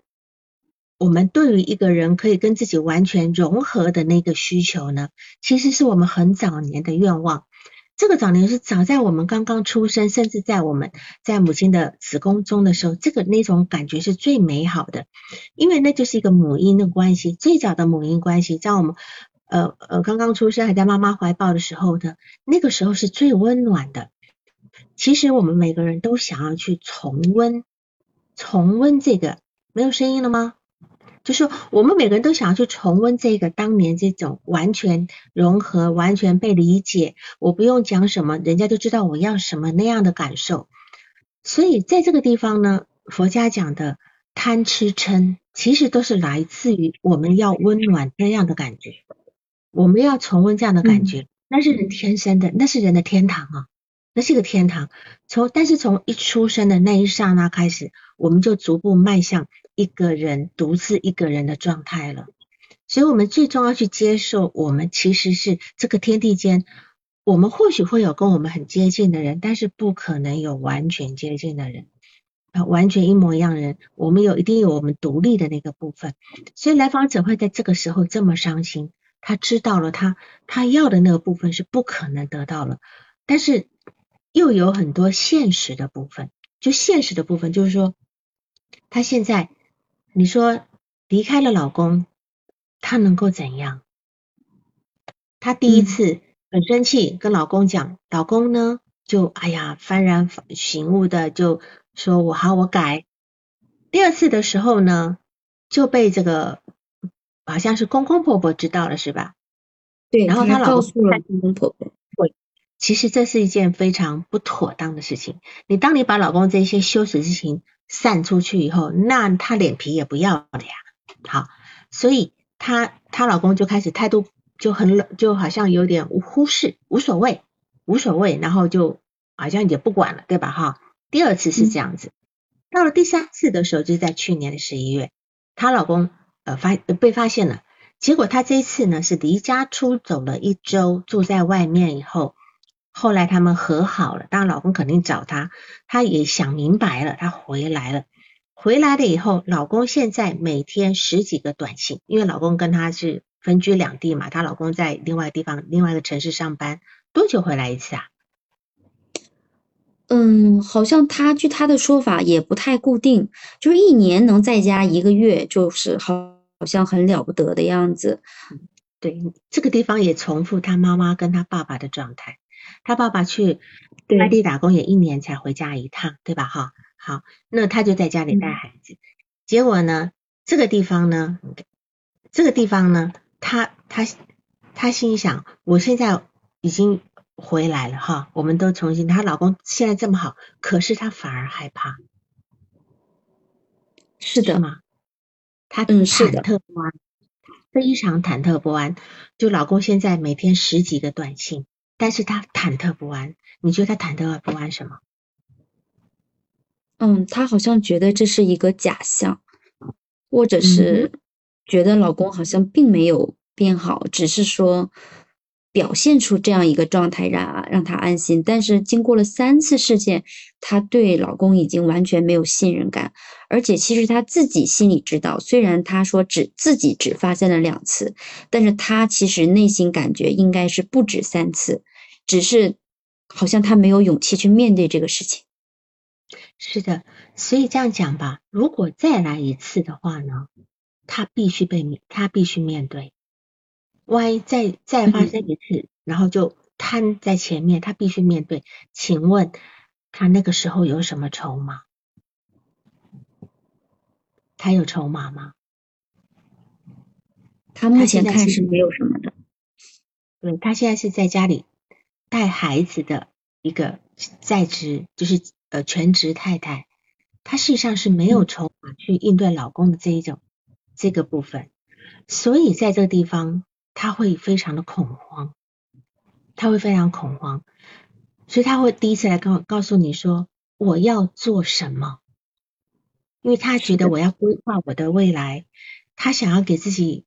Speaker 3: 我们对于一个人可以跟自己完全融合的那个需求呢，其实是我们很早年的愿望。这个早年是早在我们刚刚出生，甚至在我们在母亲的子宫中的时候，这个那种感觉是最美好的，因为那就是一个母婴的关系，最早的母婴关系，在我们呃呃刚刚出生还在妈妈怀抱的时候的那个时候是最温暖的。其实我们每个人都想要去重温。重温这个没有声音了吗？就是我们每个人都想要去重温这个当年这种完全融合、完全被理解，我不用讲什么，人家就知道我要什么那样的感受。所以在这个地方呢，佛家讲的贪吃嗔，其实都是来自于我们要温暖那样的感觉，我们要重温这样的感觉，那是人天生的，那是人的天堂啊。那是个天堂，从但是从一出生的那一刹那开始，我们就逐步迈向一个人独自一个人的状态了。所以，我们最终要去接受，我们其实是这个天地间，我们或许会有跟我们很接近的人，但是不可能有完全接近的人啊，完全一模一样的人。我们有一定有我们独立的那个部分，所以来访者会在这个时候这么伤心，他知道了他他要的那个部分是不可能得到了，但是。又有很多现实的部分，就现实的部分，就是说，她现在你说离开了老公，她能够怎样？她第一次很生气，跟老公讲，老公呢就哎呀幡然醒悟的就说我好我改。第二次的时候呢，就被这个好像是公公婆婆知道了是吧？
Speaker 2: 对，
Speaker 3: 然后她
Speaker 2: 告诉了公公婆婆。
Speaker 3: 其实这是一件非常不妥当的事情。你当你把老公这些羞耻之情散出去以后，那他脸皮也不要了呀。好，所以她她老公就开始态度就很冷，就好像有点忽视，无所谓，无所谓，然后就好像也不管了，对吧？哈，第二次是这样子，到了第三次的时候，就是在去年的十一月，她老公呃发被发现了，结果她这一次呢是离家出走了一周，住在外面以后。后来他们和好了，当然老公肯定找她，她也想明白了，她回来了。回来了以后，老公现在每天十几个短信，因为老公跟她是分居两地嘛，她老公在另外地方、另外一个城市上班，多久回来一次啊？
Speaker 2: 嗯，好像他据他的说法也不太固定，就是一年能在家一个月，就是好好像很了不得的样子。
Speaker 3: 对，这个地方也重复他妈妈跟他爸爸的状态。他爸爸去外地打工也一年才回家一趟，对吧？哈，好，那他就在家里带孩子。结果呢，这个地方呢，这个地方呢，他他他心想，我现在已经回来了哈，我们都重新，她老公现在这么好，可是她反而害怕，
Speaker 2: 是的
Speaker 3: 吗？她忐忑不安，非常忐忑不安。就老公现在每天十几个短信。但是他忐忑不安，你觉得他忐忑不安什么？
Speaker 2: 嗯，他好像觉得这是一个假象，或者是觉得老公好像并没有变好，只是说表现出这样一个状态让让他安心。但是经过了三次事件，他对老公已经完全没有信任感，而且其实他自己心里知道，虽然他说只自己只发现了两次，但是他其实内心感觉应该是不止三次。只是好像他没有勇气去面对这个事情。
Speaker 3: 是的，所以这样讲吧，如果再来一次的话呢，他必须被面，他必须面对。万一再再发生一次，然后就瘫在前面，他必须面对。请问他那个时候有什么筹码？他有筹码吗？
Speaker 2: 他目前看是没有什么的。
Speaker 3: 对他现在是在家里。带孩子的一个在职，就是呃全职太太，她事实上是没有筹码去应对老公的这一种这个部分，所以在这个地方她会非常的恐慌，她会非常恐慌，所以她会第一次来告告诉你说我要做什么，因为她觉得我要规划我的未来，她想要给自己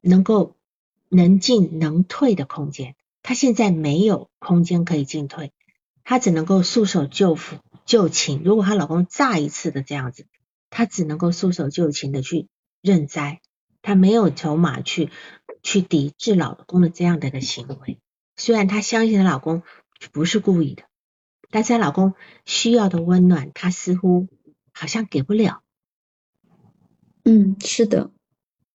Speaker 3: 能够能进能退的空间。她现在没有空间可以进退，她只能够束手就缚就擒。如果她老公再一次的这样子，她只能够束手就擒的去认栽，她没有筹码去去抵制老公的这样的一个行为。虽然她相信她老公不是故意的，但是她老公需要的温暖，她似乎好像给不了。
Speaker 2: 嗯，是的，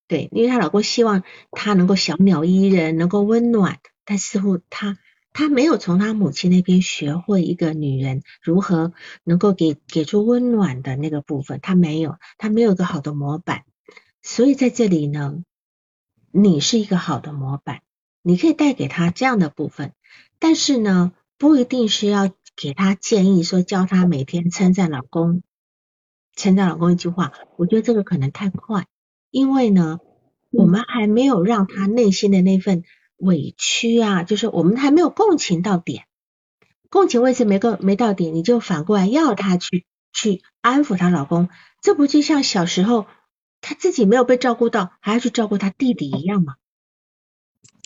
Speaker 3: 对，因为她老公希望她能够小鸟依人，能够温暖。但似乎他他没有从他母亲那边学会一个女人如何能够给给出温暖的那个部分，他没有，他没有一个好的模板。所以在这里呢，你是一个好的模板，你可以带给他这样的部分，但是呢，不一定是要给他建议说教他每天称赞老公，称赞老公一句话。我觉得这个可能太快，因为呢，我们还没有让他内心的那份。委屈啊，就是我们还没有共情到点，共情位置没够没到点，你就反过来要她去去安抚她老公，这不就像小时候她自己没有被照顾到，还要去照顾她弟弟一样吗？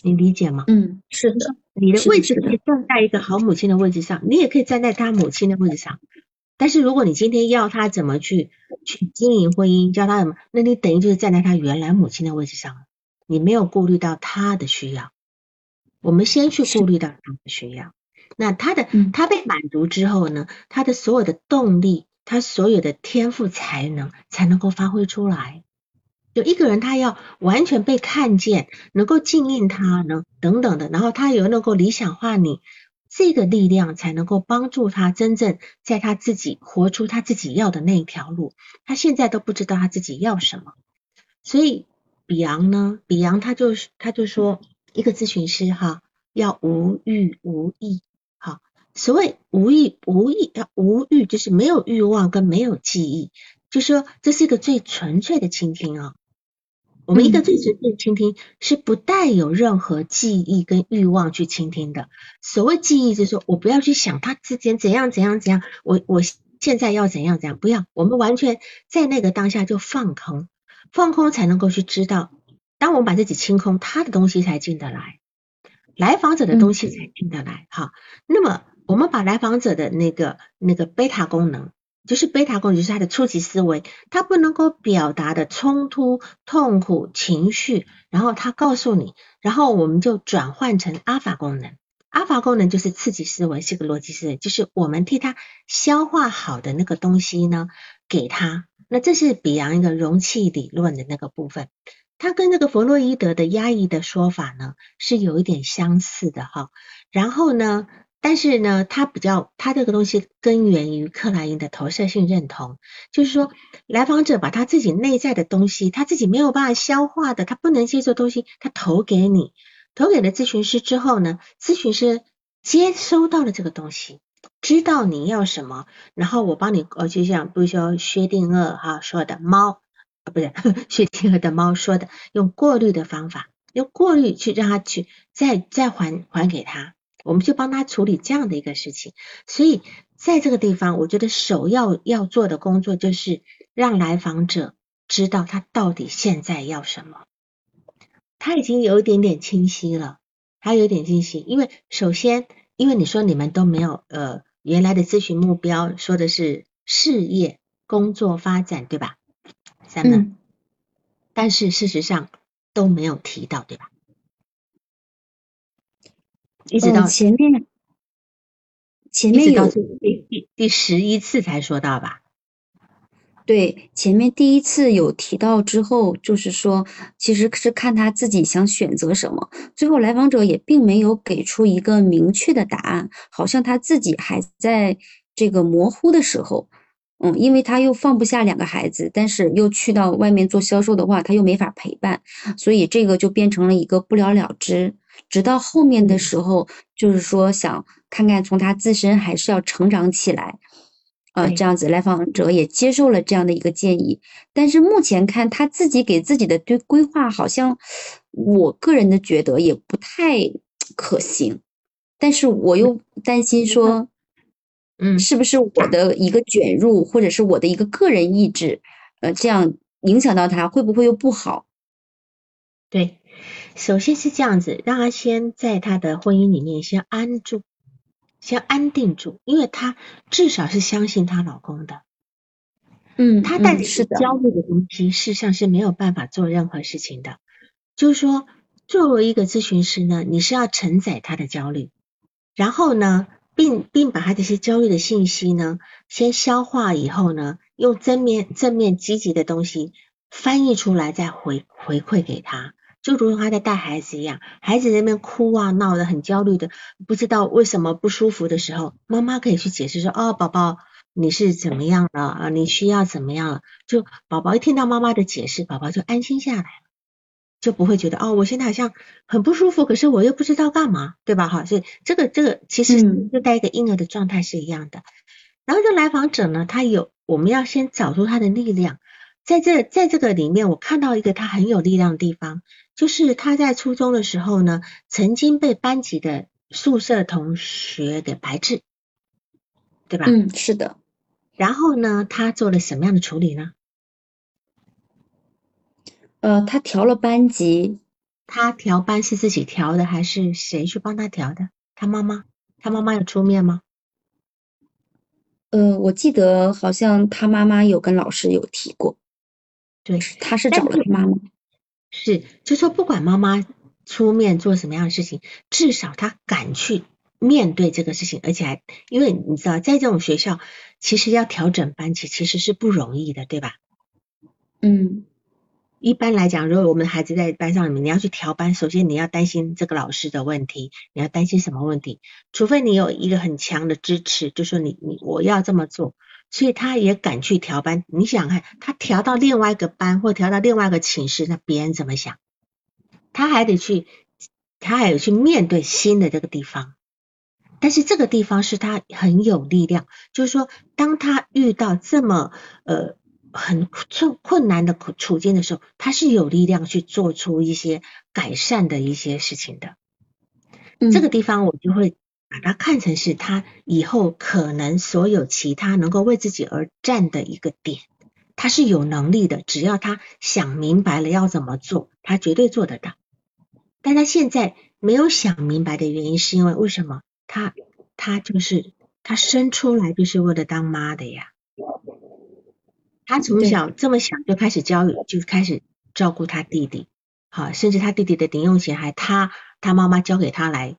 Speaker 3: 你理解吗？
Speaker 2: 嗯，是的，
Speaker 3: 你的位置可以站在一个好母亲的位置上，你也可以站在她母亲的位置上，但是如果你今天要她怎么去去经营婚姻，教她什么，那你等于就是站在她原来母亲的位置上，你没有顾虑到他的需要。我们先去顾虑到他的需要，那他的他被满足之后呢，他的所有的动力，他所有的天赋才能才能够发挥出来。就一个人，他要完全被看见，能够敬应他呢，等等的，然后他有能够理想化你，这个力量才能够帮助他真正在他自己活出他自己要的那一条路。他现在都不知道他自己要什么，所以比昂呢，比昂他就是他就说。一个咨询师哈，要无欲无意，好，所谓无欲无意，要无欲就是没有欲望跟没有记忆，就说这是一个最纯粹的倾听啊。我们一个最纯粹的倾听是不带有任何记忆跟欲望去倾听的。所谓记忆，就是说我不要去想他之间怎样怎样怎样，我我现在要怎样怎样，不要，我们完全在那个当下就放空，放空才能够去知道。当我们把自己清空，他的东西才进得来，来访者的东西才进得来。哈，那么我们把来访者的那个那个贝塔功能，就是贝塔功能，就是他的初级思维，他不能够表达的冲突、痛苦、情绪，然后他告诉你，然后我们就转换成阿法功能。阿法功能就是刺激思维，是个逻辑思维，就是我们替他消化好的那个东西呢，给他。那这是比昂一个容器理论的那个部分。它跟那个弗洛伊德的压抑的说法呢是有一点相似的哈，然后呢，但是呢，它比较它这个东西根源于克莱因的投射性认同，就是说来访者把他自己内在的东西，他自己没有办法消化的，他不能接受东西，他投给你，投给了咨询师之后呢，咨询师接收到了这个东西，知道你要什么，然后我帮你，呃，就像比如说薛定谔哈说的猫。啊，不是薛定谔的猫说的，用过滤的方法，用过滤去让他去再再还还给他，我们就帮他处理这样的一个事情。所以在这个地方，我觉得首要要做的工作就是让来访者知道他到底现在要什么。他已经有一点点清晰了，还有一点清晰，因为首先，因为你说你们都没有呃原来的咨询目标，说的是事业、工作发展，对吧？咱们，但是事实上都没有提到，对吧？一直到
Speaker 2: 前面，前面有
Speaker 3: 第第第十一次才说到吧？
Speaker 2: 对，前面第一次有提到之后，就是说，其实是看他自己想选择什么。最后来访者也并没有给出一个明确的答案，好像他自己还在这个模糊的时候。嗯，因为他又放不下两个孩子，但是又去到外面做销售的话，他又没法陪伴，所以这个就变成了一个不了了之。直到后面的时候，就是说想看看从他自身还是要成长起来，啊，这样子来访者也接受了这样的一个建议，但是目前看他自己给自己的对规划，好像我个人的觉得也不太可行，但是我又担心说，
Speaker 3: 嗯，
Speaker 2: 是不是我的一个卷入，或者是我的一个个人意志，呃，这样影响到他，会不会又不好？
Speaker 3: 对，首先是这样子，让他先在他的婚姻里面先安住。先安定住，因为他至少是相信她老公的。
Speaker 2: 嗯，
Speaker 3: 他带着
Speaker 2: 是
Speaker 3: 焦虑的东西，事实上是没有办法做任何事情的。就是说，作为一个咨询师呢，你是要承载他的焦虑，然后呢，并并把他这些焦虑的信息呢，先消化以后呢，用正面正面积极的东西翻译出来，再回回馈给他。就如同他在带孩子一样，孩子在那边哭啊闹的很焦虑的，不知道为什么不舒服的时候，妈妈可以去解释说：“哦，宝宝你是怎么样了啊？你需要怎么样了？”就宝宝一听到妈妈的解释，宝宝就安心下来，就不会觉得哦，我现在好像很不舒服，可是我又不知道干嘛，对吧？哈，所以这个这个其实就带一个婴儿的状态是一样的。然后这来访者呢，他有我们要先找出他的力量。在这在这个里面，我看到一个他很有力量的地方，就是他在初中的时候呢，曾经被班级的宿舍同学给排斥，对吧？
Speaker 2: 嗯，是的。
Speaker 3: 然后呢，他做了什么样的处理呢？
Speaker 2: 呃，他调了班级。
Speaker 3: 他调班是自己调的，还是谁去帮他调的？他妈妈？他妈妈有出面吗？
Speaker 2: 呃，我记得好像他妈妈有跟老师有提过。
Speaker 3: 对，
Speaker 2: 他是找了他妈妈，
Speaker 3: 是，就说不管妈妈出面做什么样的事情，至少他敢去面对这个事情，而且还因为你知道，在这种学校，其实要调整班级其实是不容易的，对吧？
Speaker 2: 嗯，
Speaker 3: 一般来讲，如果我们的孩子在班上里面，你要去调班，首先你要担心这个老师的问题，你要担心什么问题？除非你有一个很强的支持，就说你你我要这么做。所以他也敢去调班，你想看他调到另外一个班或调到另外一个寝室，那别人怎么想？他还得去，他还得去面对新的这个地方。但是这个地方是他很有力量，就是说，当他遇到这么呃很困困难的处境的时候，他是有力量去做出一些改善的一些事情的。这个地方我就会。把它看成是他以后可能所有其他能够为自己而战的一个点，他是有能力的，只要他想明白了要怎么做，他绝对做得到。但他现在没有想明白的原因，是因为为什么？他他就是他生出来就是为了当妈的呀。他从小这么小就开始教育，就开始照顾他弟弟，好，甚至他弟弟的零用钱还他他妈妈交给他来。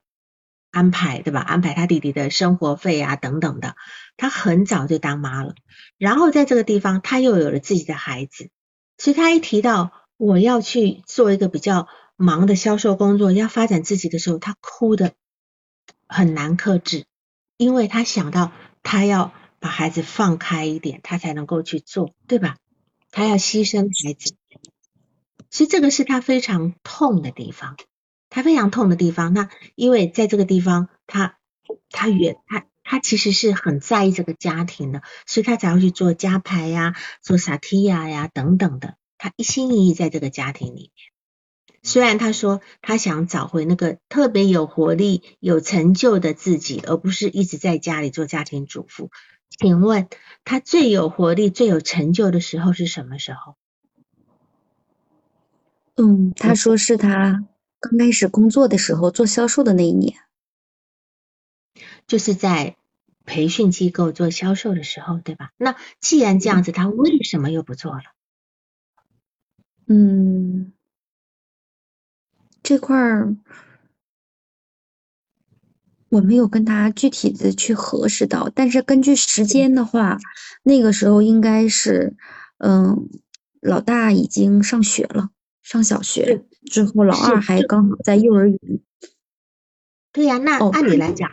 Speaker 3: 安排对吧？安排他弟弟的生活费啊等等的，他很早就当妈了。然后在这个地方，他又有了自己的孩子，所以他一提到我要去做一个比较忙的销售工作，要发展自己的时候，他哭的很难克制，因为他想到他要把孩子放开一点，他才能够去做，对吧？他要牺牲孩子，所以这个是他非常痛的地方。他非常痛的地方，那因为在这个地方，他他原他他其实是很在意这个家庭的，所以他才会去做加牌呀、做萨提亚呀等等的，他一心一意在这个家庭里面。虽然他说他想找回那个特别有活力、有成就的自己，而不是一直在家里做家庭主妇。请问他最有活力、最有成就的时候是什么时候？
Speaker 2: 嗯，他说是他。刚开始工作的时候，做销售的那一年，
Speaker 3: 就是在培训机构做销售的时候，对吧？那既然这样子，他为什么又不做了？
Speaker 2: 嗯，这块儿我没有跟他具体的去核实到，但是根据时间的话，那个时候应该是，嗯，老大已经上学了。上小学之后，老二还刚好在幼儿园。
Speaker 3: 对呀，那按理来讲，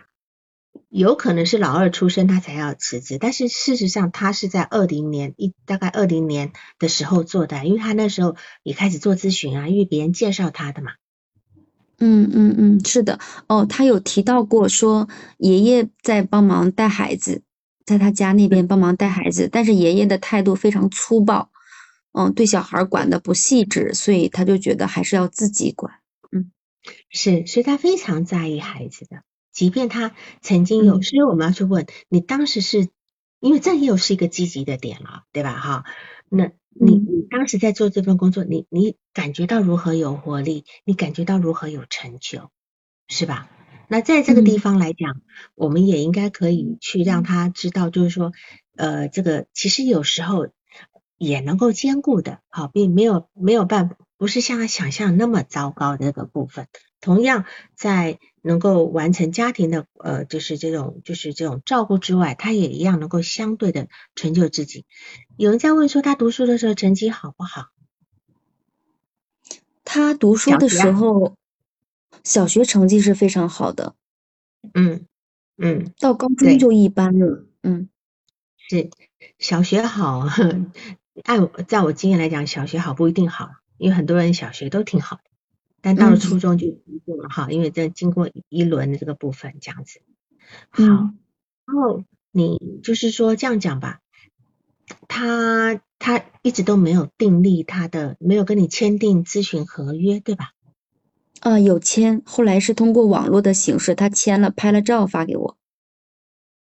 Speaker 3: 有可能是老二出生他才要辞职，但是事实上他是在二零年一大概二零年的时候做的，因为他那时候也开始做咨询啊，因为别人介绍他的嘛。
Speaker 2: 嗯嗯嗯，是的，哦，他有提到过说爷爷在帮忙带孩子，在他家那边帮忙带孩子，但是爷爷的态度非常粗暴，嗯，对小孩管的不细致，所以他就觉得还是要自己管。嗯，
Speaker 3: 是，所以他非常在意孩子的，即便他曾经有，所以我们要去问你当时是，因为这又是一个积极的点了，对吧？哈，那你你当时在做这份工作，你你感觉到如何有活力？你感觉到如何有成就？是吧？那在这个地方来讲，我们也应该可以去让他知道，就是说，呃，这个其实有时候也能够兼顾的，好，并没有没有办法，不是像他想象那么糟糕的这个部分。同样，在能够完成家庭的，呃，就是这种就是这种照顾之外，他也一样能够相对的成就自己。有人在问说，他读书的时候成绩好不好？
Speaker 2: 他读书的时候。小学成绩是非常好的，
Speaker 3: 嗯嗯，
Speaker 2: 到高中就一般了，嗯，
Speaker 3: 是小学好，按在我经验来讲，小学好不一定好，因为很多人小学都挺好的，但到了初中就不做了哈，因为这经过一轮的这个部分这样子，好，然后你就是说这样讲吧，他他一直都没有订立他的，没有跟你签订咨询合约，对吧？
Speaker 2: 啊，有签，后来是通过网络的形式，他签了，拍了照发给我。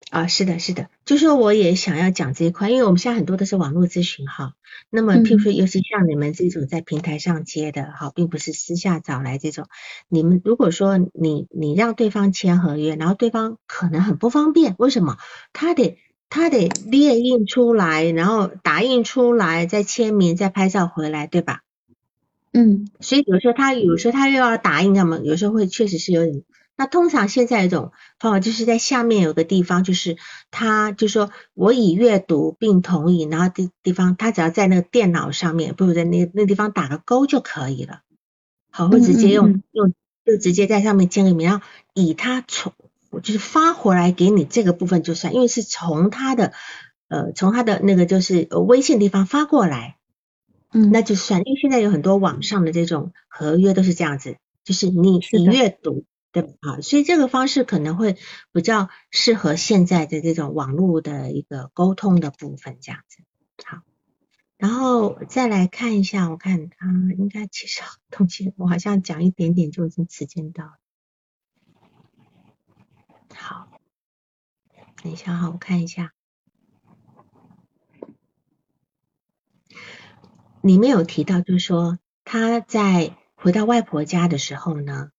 Speaker 3: 啊，是的，是的，就说我也想要讲这一块，因为我们现在很多都是网络咨询哈，那么譬如说，尤其像你们这种在平台上接的哈，并不是私下找来这种，你们如果说你你让对方签合约，然后对方可能很不方便，为什么？他得他得列印出来，然后打印出来，再签名，再拍照回来，对吧？
Speaker 2: 嗯，
Speaker 3: 所以有时候他有时候他又要打印，那么有时候会确实是有点。那通常现在一种方法就是在下面有个地方，就是他就说我已阅读并同意，然后地地方他只要在那个电脑上面，不如在那那地方打个勾就可以了。好，或直接用用就直接在上面签个名，然后以他从就是发回来给你这个部分就算，因为是从他的呃从他的那个就是微信地方发过来。
Speaker 2: 嗯，
Speaker 3: 那就算，因为现在有很多网上的这种合约都是这样子，就是你你阅读对吧？啊，所以这个方式可能会比较适合现在的这种网络的一个沟通的部分，这样子。好，然后再来看一下，我看他应该其实东西，我好像讲一点点就已经时间到了。好，等一下哈，我看一下。里面有提到，就是说他在回到外婆家的时候呢，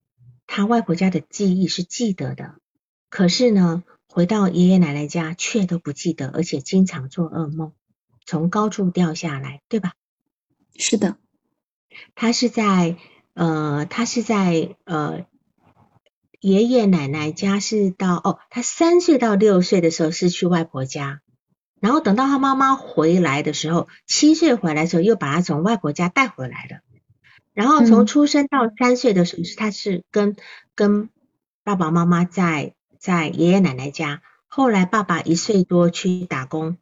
Speaker 3: 他外婆家的记忆是记得的，可是呢，回到爷爷奶奶家却都不记得，而且经常做噩梦，从高处掉下来，对吧？
Speaker 2: 是的，
Speaker 3: 他是在呃，他是在呃爷爷奶奶家是到哦，他三岁到六岁的时候是去外婆家。然后等到他妈妈回来的时候，七岁回来的时候，又把他从外婆家带回来了。然后从出生到三岁的时候，他是跟跟爸爸妈妈在在爷爷奶奶家。后来爸爸一岁多去打工，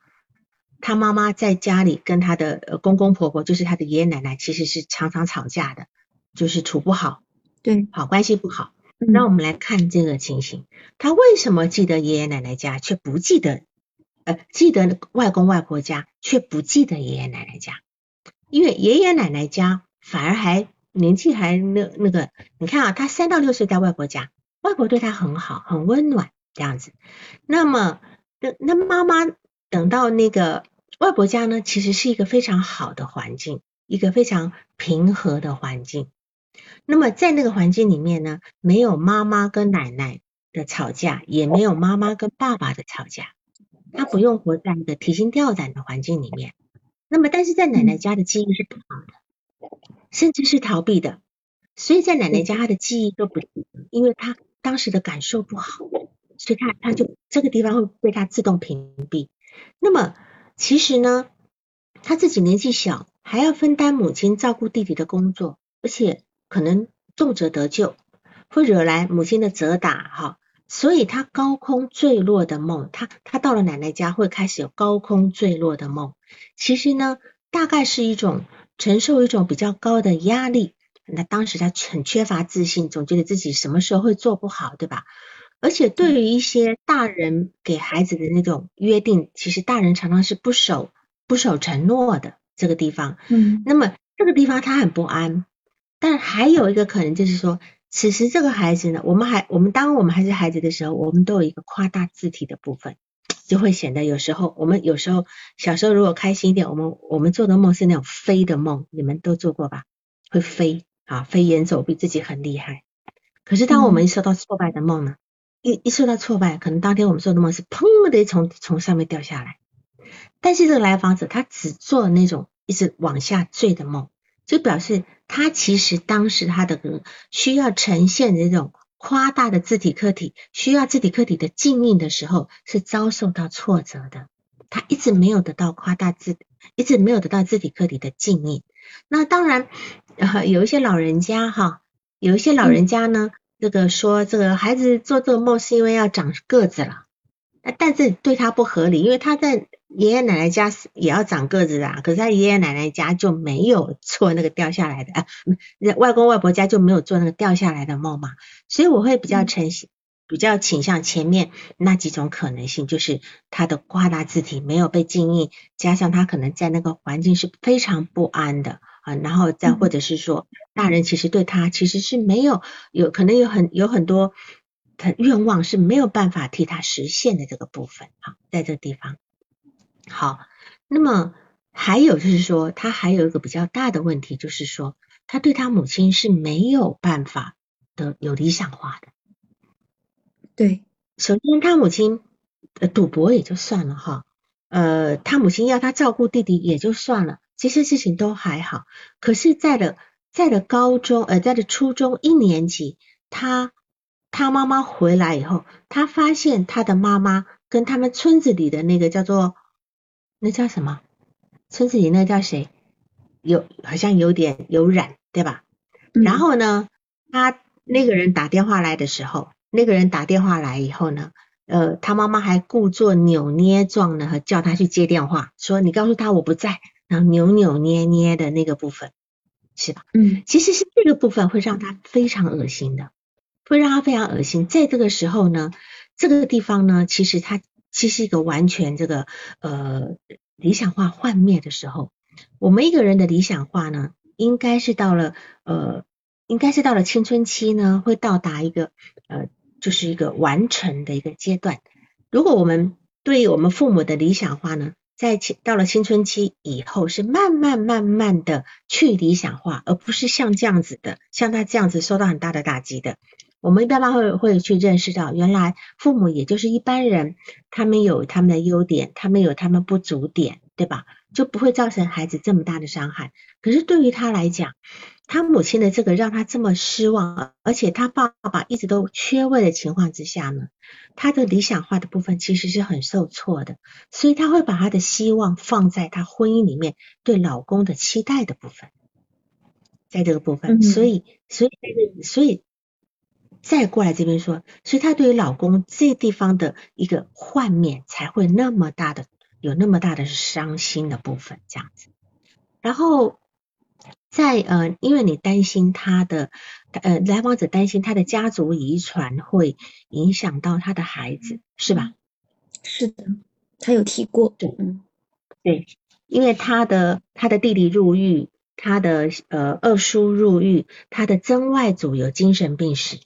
Speaker 3: 他妈妈在家里跟他的公公婆婆，就是他的爷爷奶奶，其实是常常吵架的，就是处不好，
Speaker 2: 对，
Speaker 3: 好关系不好。那我们来看这个情形，他为什么记得爷爷奶奶家，却不记得？呃，记得外公外婆家，却不记得爷爷奶奶家，因为爷爷奶奶家反而还年纪还那那个，你看啊，他三到六岁在外婆家，外婆对他很好，很温暖这样子。那么那那妈妈等到那个外婆家呢，其实是一个非常好的环境，一个非常平和的环境。那么在那个环境里面呢，没有妈妈跟奶奶的吵架，也没有妈妈跟爸爸的吵架。他不用活在一个提心吊胆的环境里面，那么但是在奶奶家的记忆是不好的，甚至是逃避的，所以在奶奶家他的记忆都不，因为他当时的感受不好，所以他他就这个地方会被他自动屏蔽。那么其实呢，他自己年纪小，还要分担母亲照顾弟弟的工作，而且可能重则得救，会惹来母亲的责打哈。所以他高空坠落的梦，他他到了奶奶家会开始有高空坠落的梦。其实呢，大概是一种承受一种比较高的压力。那当时他很缺乏自信，总觉得自己什么时候会做不好，对吧？而且对于一些大人给孩子的那种约定，其实大人常常是不守不守承诺的这个地方。
Speaker 2: 嗯
Speaker 3: 那么这个地方他很不安，但还有一个可能就是说，此时这个孩子呢，我们还我们当我们还是孩子的时候，我们都有一个夸大字体的部分，就会显得有时候我们有时候小时候如果开心一点，我们我们做的梦是那种飞的梦，你们都做过吧？会飞啊，飞檐走壁，自己很厉害。可是当我们一受到挫败的梦呢，一一受到挫败，可能当天我们做的梦是砰的从从上面掉下来。但是这个来访者他只做那种一直往下坠的梦，就表示他其实当时他的个需要呈现的这种夸大的自体客体，需要自体客体的静应的时候，是遭受到挫折的。他一直没有得到夸大自，一直没有得到自体客体的静应。那当然，呃，有一些老人家哈，有一些老人家呢，这个说这个孩子做这个梦是因为要长个子了，但是对他不合理，因为他在爷爷奶奶家是也要长个子的啊，可是他爷爷奶奶家就没有做那个掉下来的，啊，外公外婆家就没有做那个掉下来的梦嘛，所以我会比较呈现。比较倾向前面那几种可能性，就是他的夸大字体没有被静音，加上他可能在那个环境是非常不安的啊，然后再或者是说，大人其实对他其实是没有有可能有很有很多的愿望是没有办法替他实现的这个部分啊，在这个地方。好，那么还有就是说，他还有一个比较大的问题，就是说他对他母亲是没有办法的有理想化的。
Speaker 2: 对，
Speaker 3: 首先，他母亲呃赌博也就算了哈，呃，他母亲要他照顾弟弟也就算了，这些事情都还好。可是，在了在了高中呃，在了初中一年级，他他妈妈回来以后，他发现他的妈妈跟他们村子里的那个叫做那叫什么？村子里那叫谁？有好像有点有染，对吧？
Speaker 2: 嗯
Speaker 3: 然后呢，他那个人打电话来的时候，那个人打电话来以后呢，呃，他妈妈还故作扭捏状的叫他去接电话，说你告诉他我不在，然后扭扭捏捏的那个部分，是吧？
Speaker 2: 嗯
Speaker 3: 其实是这个部分会让他非常恶心的，会让他非常恶心。在这个时候呢，这个地方呢，其实它其实一个完全这个呃理想化幻灭的时候，我们一个人的理想化呢，应该是到了呃，应该是到了青春期呢，会到达一个呃，就是一个完成的一个阶段。如果我们对于我们父母的理想化呢，在青到了青春期以后，是慢慢慢慢的去理想化，而不是像这样子的，像他这样子受到很大的打击的。我们一般会会去认识到，原来父母也就是一般人，他们有他们的优点，他们有他们不足点，对吧？就不会造成孩子这么大的伤害。可是对于他来讲，他母亲的这个让他这么失望，而且他爸爸一直都缺位的情况之下呢，他的理想化的部分其实是很受挫的，所以他会把他的希望放在他婚姻里面对老公的期待的部分，在这个部分，
Speaker 2: 嗯
Speaker 3: 所以所以所以再过来这边说，所以她对于老公这地方的一个幻灭才会那么大的有那么大的伤心的部分这样子，然后。在呃，因为你担心他的呃，来访者担心他的家族遗传会影响到他的孩子，是吧？
Speaker 2: 是的，他有提过，
Speaker 3: 对
Speaker 2: 嗯
Speaker 3: 对，因为他的他的弟弟入狱，他的呃二叔入狱，他的曾外祖有精神病史，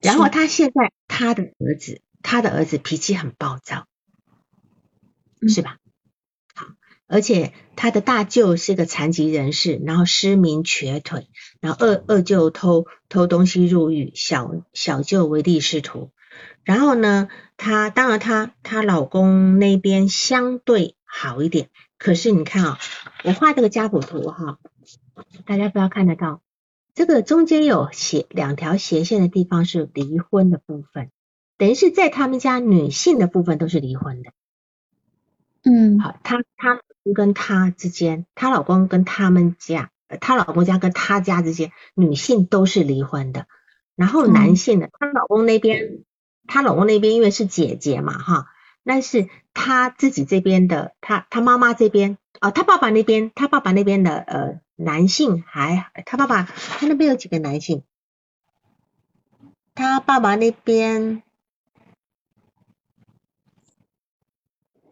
Speaker 3: 然后他现在他的儿子，他的儿子脾气很暴躁，
Speaker 2: 嗯。
Speaker 3: 是吧？好，而且他的大舅是个残疾人士，然后失明瘸腿，然后二二舅偷偷东西入狱，小小舅唯利是图。然后呢，她当然她她老公那边相对好一点，可是你看啊、我画这个家谱图哈，大家不要看得到，这个中间有斜两条斜线的地方是离婚的部分，等于是在他们家女性的部分都是离婚的。
Speaker 2: 嗯
Speaker 3: 好，她她跟她之间，她老公跟他们家，呃她老公家跟她家之间，女性都是离婚的。然后男
Speaker 2: 嗯
Speaker 3: 性的，她老公那边，她老公那边因为是姐姐嘛，哈，但是她自己这边的，她她妈妈这边，哦，她爸爸那边，她爸爸那边的呃男性还，他爸爸他那边有几个男性？他爸爸那边，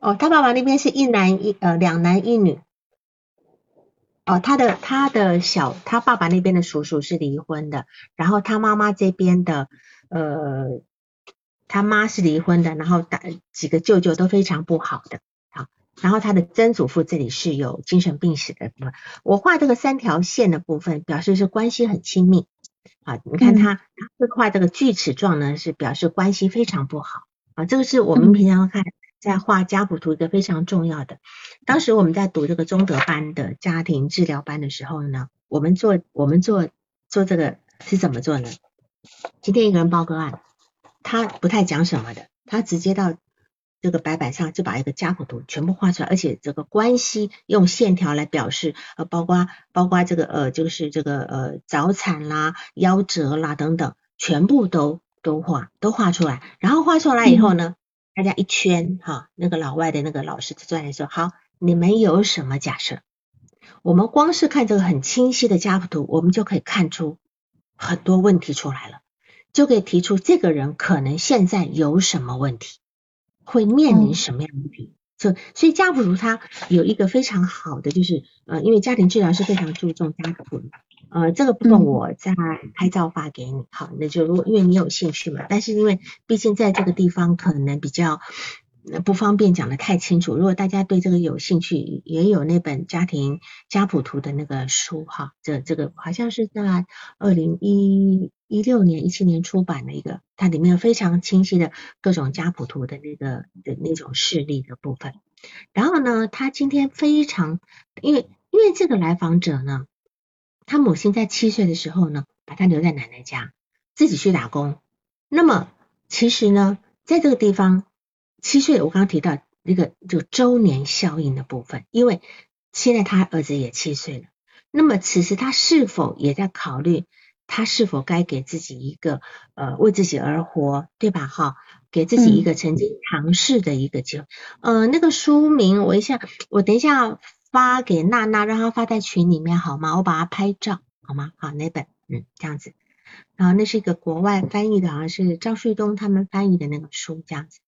Speaker 3: 哦，他爸爸那边是一男一呃两男一女。哦，他的他的小他爸爸那边的叔叔是离婚的，然后他妈妈这边的呃他妈是离婚的，然后大几个舅舅都非常不好的，然后他的曾祖父这里是有精神病史的部分。我画这个三条线的部分，表示是关系很亲密啊。你看他他画这个锯齿状呢，是表示关系非常不好啊。这个是我们平常看。在画家谱图一个非常重要的，当时我们在读这个中德班的家庭治疗班的时候呢，我们做我们做做这个是怎么做呢？今天一个人报个案，他不太讲什么的，他直接到这个白板上就把一个家谱图全部画出来，而且这个关系用线条来表示，呃，包括包括这个呃就是这个呃早产啦、夭折啦等等，全部都都画都画出来，然后画出来以后呢？大家一圈哈，那个老外的那个老师在那说：“好，你们有什么假设？我们光是看这个很清晰的家谱图，我们就可以看出很多问题出来了，就可以提出这个人可能现在有什么问题，会面临什么样的问题。所所以家谱图它有一个非常好的，就是呃，因为家庭治疗是非常注重家谱的。呃，这个部分我再拍照发给你，好，那就如果因为你有兴趣嘛，但是因为毕竟在这个地方可能比较不方便讲的太清楚。如果大家对这个有兴趣，也有那本家庭家谱图的那个书哈，这这个好像是在二零一一六年、一七年出版的一个，它里面非常清晰的各种家谱图的那个的那种事例的部分。然后呢，他今天非常，因为因为这个来访者呢。他母亲在七岁的时候呢，把他留在奶奶家，自己去打工。那么其实呢，在这个地方，七岁我刚刚提到那个就周年效应的部分，因为现在他儿子也七岁了。那么此时他是否也在考虑，他是否该给自己一个呃为自己而活，对吧？哈，给自己一个曾经尝试的一个机会。呃，那个书名我一下，我等一下。发给娜娜，让她发在群里面好吗？我把它拍照好吗？好，那本？嗯，这样子。然后那是一个国外翻译的，好像是赵旭东他们翻译的那个书，这样子。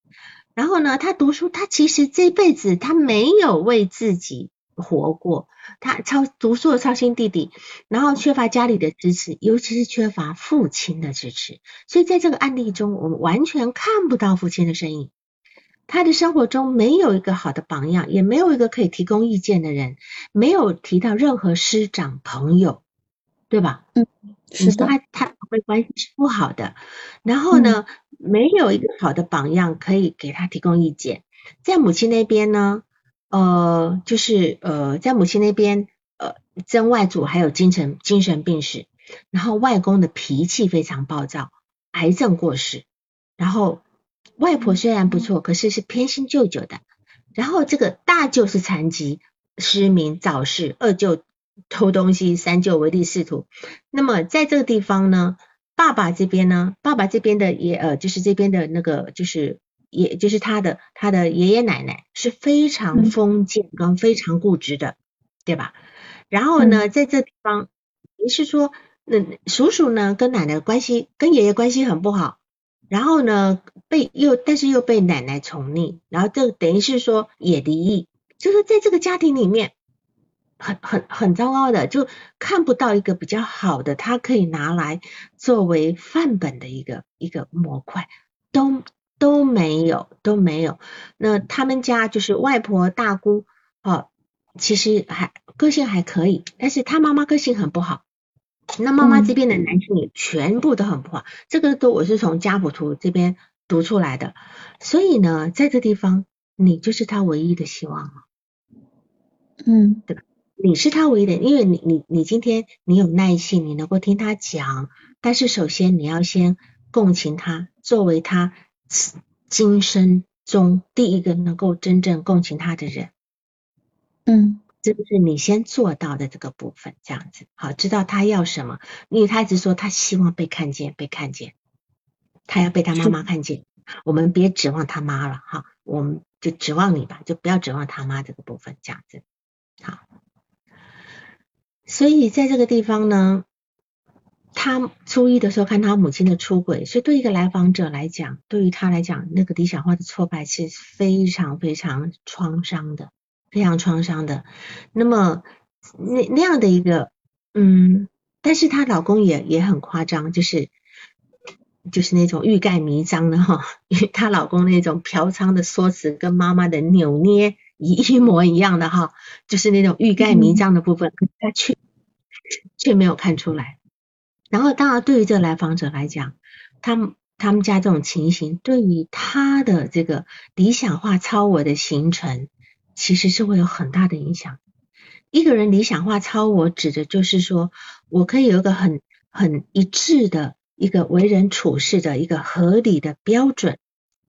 Speaker 3: 然后呢，他读书，他其实这辈子他没有为自己活过，他超读书的超心弟弟，然后缺乏家里的支持，尤其是缺乏父亲的支持，所以在这个案例中，我们完全看不到父亲的身影。他的生活中没有一个好的榜样，也没有一个可以提供意见的人，没有提到任何师长朋友，对吧？
Speaker 2: 嗯，是的。
Speaker 3: 他他会关系是不好的，然后呢，没有一个好的榜样可以给他提供意见。在母亲那边呢，呃，就是呃，在母亲那边，呃，曾外祖还有精神精神病史，然后外公的脾气非常暴躁，癌症过世，然后。外婆虽然不错，可是是偏心舅舅的。然后这个大舅是残疾、失明、早逝，二舅偷东西，三舅唯利是图。那么在这个地方呢，爸爸这边呢，爸爸这边的也呃，就是这边的那个，就是也就是他的他的爷爷奶奶是非常封建跟非常固执的，对吧？然后呢，在这地方于是说，那叔叔呢跟奶奶关系跟爷爷关系很不好。然后呢，被又但是又被奶奶宠溺，然后这等于是说也离异，就是在这个家庭里面很很很糟糕的，就看不到一个比较好的，他可以拿来作为范本的一个一个模块，都都没有都没有。那他们家就是外婆大姑哦，其实还个性还可以，但是他妈妈个性很不好。那妈妈这边的男性也全部都很不好，这个都我是从家谱图这边读出来的，所以呢，在这地方你就是他唯一的希望了，
Speaker 2: 嗯，
Speaker 3: 对吧？你是他唯一的，因为你你你今天你有耐心，你能够听他讲，但是首先你要先共情他，作为他今生中第一个能够真正共情他的人，
Speaker 2: 嗯。
Speaker 3: 这个是你先做到的这个部分，这样子好，知道他要什么，因为他一直说他希望被看见，被看见，他要被他妈妈看见。我们别指望他妈了哈，我们就指望你吧，就不要指望他妈这个部分，这样子好。所以在这个地方呢，他初一的时候看他母亲的出轨，所以对一个来访者来讲，对于他来讲，那个理想化的挫败是非常非常创伤的，非常创伤的。那么那那样的一个，嗯，但是她老公也也很夸张，就是就是那种欲盖弥彰的哈，她老公那种嫖娼的说辞跟妈妈的扭捏一一模一样的哈，就是那种欲盖弥彰的部分，她却却没有看出来。然后，当然，对于这个来访者来讲，他们他们家这种情形，对于他的这个理想化超我的形成，其实是会有很大的影响。一个人理想化超我，指的就是说我可以有一个很很一致的一个为人处事的一个合理的标准，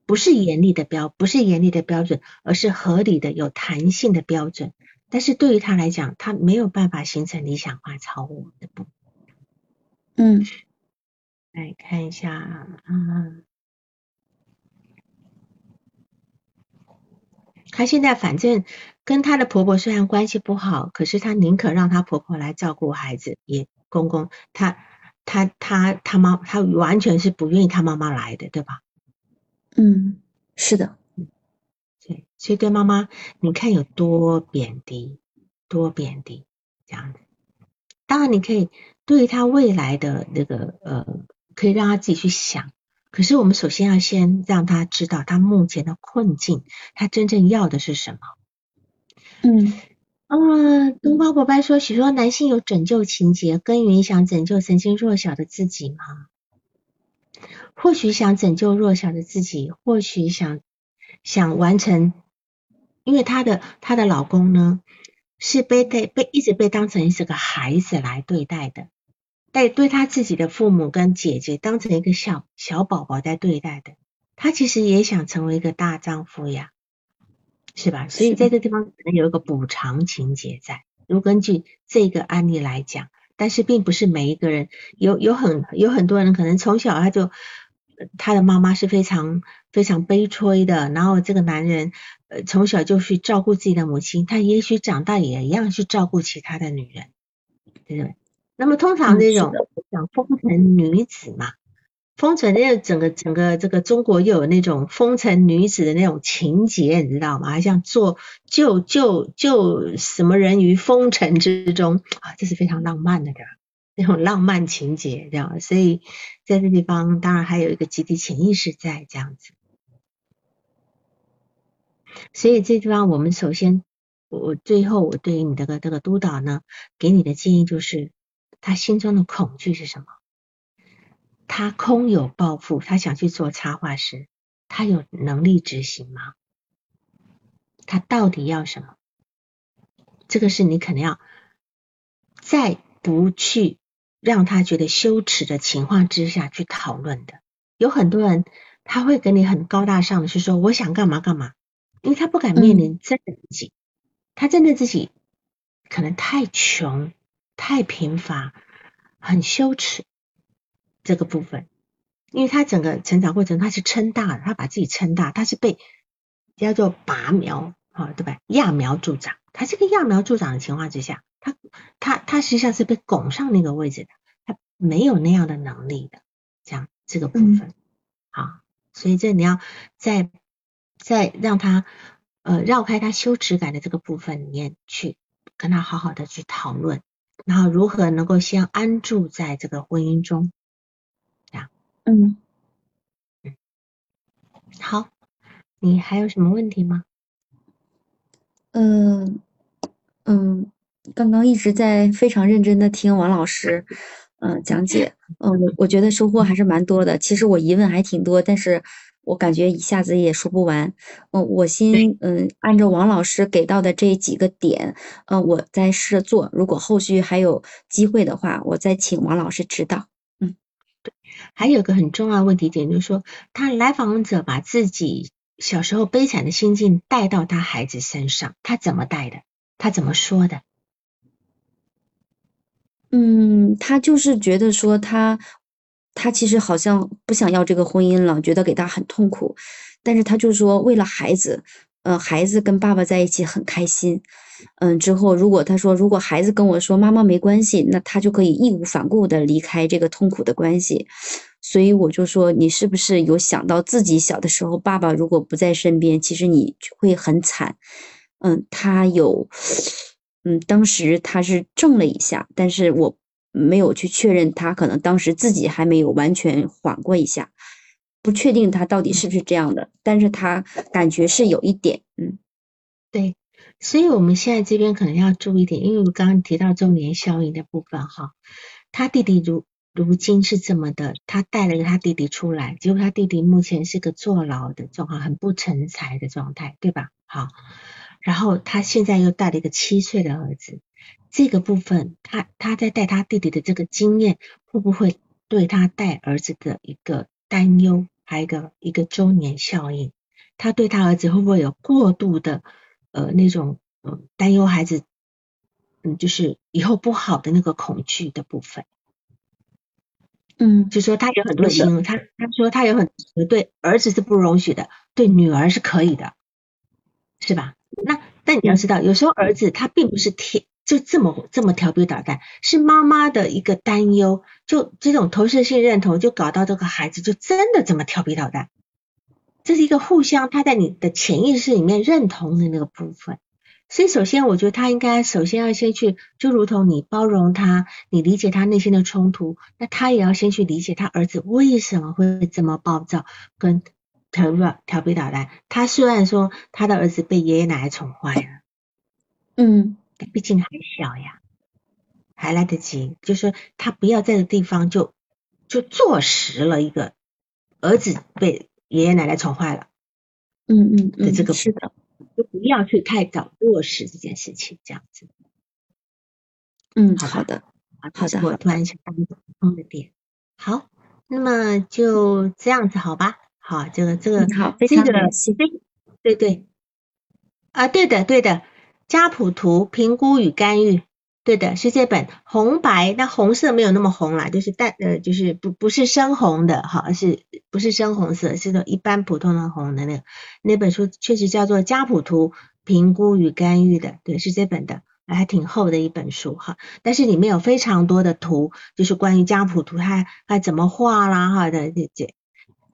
Speaker 3: 不是严厉的标，不是严厉的标准，而是合理的、有弹性的标准。但是对于他来讲，他没有办法形成理想化超我的部。
Speaker 2: 嗯，
Speaker 3: 来看一下，嗯，她现在反正跟她的婆婆虽然关系不好，可是她宁可让她婆婆来照顾孩子，也公公，她她她她妈，她完全是不愿意她妈妈来的，对吧？
Speaker 2: 嗯，是的，
Speaker 3: 对，所以对妈妈，你看有多贬低，多贬低，这样子。当然你可以。对于他未来的那个呃，可以让他自己去想。可是我们首先要先让他知道他目前的困境，他真正要的是什么。
Speaker 2: 嗯
Speaker 3: 啊，东方宝贝说，许多男性有拯救情节，根源想拯救曾经弱小的自己吗？或许想拯救弱小的自己，或许想想完成，因为她的她的老公呢，是被被被一直被当成是个孩子来对待的。在对他自己的父母跟姐姐当成一个小小宝宝在对待的，他其实也想成为一个大丈夫呀，是吧？所以在这地方可能有一个补偿情节在。如果根据这个案例来讲，但是并不是每一个人有有很有很多人可能从小他就他的妈妈是非常非常悲催的，然后这个男人呃从小就去照顾自己的母亲，她也许长大也一样去照顾其他的女人，对不对？那么通常这种讲风尘女子嘛，风尘那整个整个这个中国又有那种风尘女子的那种情节，你知道吗？像做救救救什么人于风尘之中啊，这是非常浪漫的，对吧？那种浪漫情节，这样？所以在这地方当然还有一个集体潜意识在这样子。所以这地方我们首先，我最后我对于你这个这个督导呢，给你的建议就是。他心中的恐惧是什么？他空有抱负，他想去做插画师，他有能力执行吗？他到底要什么？这个是你可能要在不去让他觉得羞耻的情况之下去讨论的。有很多人他会跟你很高大上的，是说我想干嘛干嘛，因为他不敢面临真的自己，他真的自己可能太穷。太贫乏，很羞耻这个部分，因为他整个成长过程他是撑大的，他把自己撑大，他是被叫做拔苗啊，对吧？揠苗助长，他这个揠苗助长的情况之下，他他他实际上是被拱上那个位置的，他没有那样的能力的，这样这个部分好，所以这你要在在让他呃绕开他羞耻感的这个部分里面去跟他好好的去讨论。然后如何能够先安住在这个婚姻中？这样，
Speaker 2: 嗯
Speaker 3: 嗯，好，你还有什么问题吗？
Speaker 2: 嗯嗯，刚刚一直在非常认真的听王老师嗯讲解，嗯，我我觉得收获还是蛮多的。其实我疑问还挺多，但是。我感觉一下子也说不完，嗯，我先嗯按照王老师给到的这几个点，嗯，我再试着做。如果后续还有机会的话，我再请王老师指导。嗯，
Speaker 3: 对，还有个很重要问题点就是说，他来访者把自己小时候悲惨的心境带到他孩子身上，他怎么带的？他怎么说的？
Speaker 2: 嗯，他就是觉得说他。他其实好像不想要这个婚姻了，觉得给他很痛苦，但是他就说为了孩子，呃，孩子跟爸爸在一起很开心，嗯，之后如果他说如果孩子跟我说妈妈没关系，那他就可以义无反顾的离开这个痛苦的关系。所以我就说，你是不是有想到自己小的时候，爸爸如果不在身边，其实你会很惨。嗯，他有，嗯，当时他是怔了一下，但是我没有去确认，他可能当时自己还没有完全缓过一下，不确定他到底是不是这样的，但是他感觉是有一点，嗯，
Speaker 3: 对，所以我们现在这边可能要注意点，因为我刚刚提到周年效应的部分哈，他弟弟如。如今是这么的，他带了个他弟弟出来，结果他弟弟目前是个坐牢的状况，很不成才的状态，对吧？好，然后他现在又带了一个七岁的儿子，这个部分他他在带他弟弟的这个经验，会不会对他带儿子的一个担忧，还有一个一个周年效应？他对他儿子会不会有过度的呃那种嗯担忧孩子，嗯就是以后不好的那个恐惧的部分？
Speaker 2: 嗯，
Speaker 3: 就说他有很多形容，他他说他有很对儿子是不容许的，对女儿是可以的，是吧？那但你要知道，有时候儿子他并不是天就这么这么调皮捣蛋，是妈妈的一个担忧，就这种投射性认同，就搞到这个孩子就真的这么调皮捣蛋，这是一个互相他在你的潜意识里面认同的那个部分。所以，首先，我觉得他应该首先要先去，就如同你包容他，你理解他内心的冲突，那他也要先去理解他儿子为什么会这么暴躁，跟调皮调皮捣蛋。他虽然说他的儿子被爷爷奶奶宠坏了，
Speaker 2: 嗯，
Speaker 3: 毕竟还小呀，还来得及，就是他不要在这地方就就坐实了一个儿子被爷爷奶奶宠坏了，
Speaker 2: 嗯嗯嗯，
Speaker 3: 这个
Speaker 2: 是的。
Speaker 3: 就不要去太早落实这件事情，这样子。
Speaker 2: 嗯，好的，
Speaker 3: 好的。我突然想到一个补充的点。好，那么就这样子，好吧？好，这个这个
Speaker 2: 好，非常感谢。
Speaker 3: 对对。啊，对的对的，家谱图评估与干预。对的，是这本红白，那红色没有那么红啦，就是淡呃，就是不不是深红的哈，是不是深红色？是个一般普通的红的那个那本书，确实叫做家谱图评估与干预的，对，是这本的，还挺厚的一本书哈，但是里面有非常多的图，就是关于家谱图它它怎么画啦哈的这这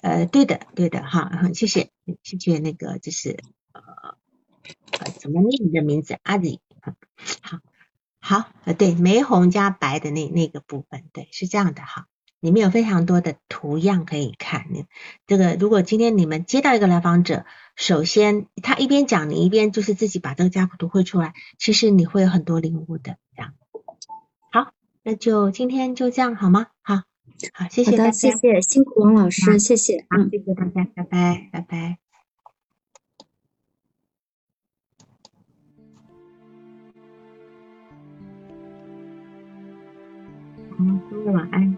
Speaker 3: 呃，对的对的哈，谢谢谢谢那个就是呃怎么念你的名字阿里好。好，呃，对，玫红加白的那那个部分，对，是这样的哈，里面有非常多的图样可以看。这个如果今天你们接到一个来访者，首先他一边讲，你一边就是自己把这个家谱图绘出来，其实你会有很多领悟的。这样，好，那就今天就这样好吗？好，好，谢谢大家，
Speaker 2: 谢谢，辛苦王老师，谢谢，
Speaker 3: 啊，谢谢大家，拜拜，拜拜。嗯，晚安。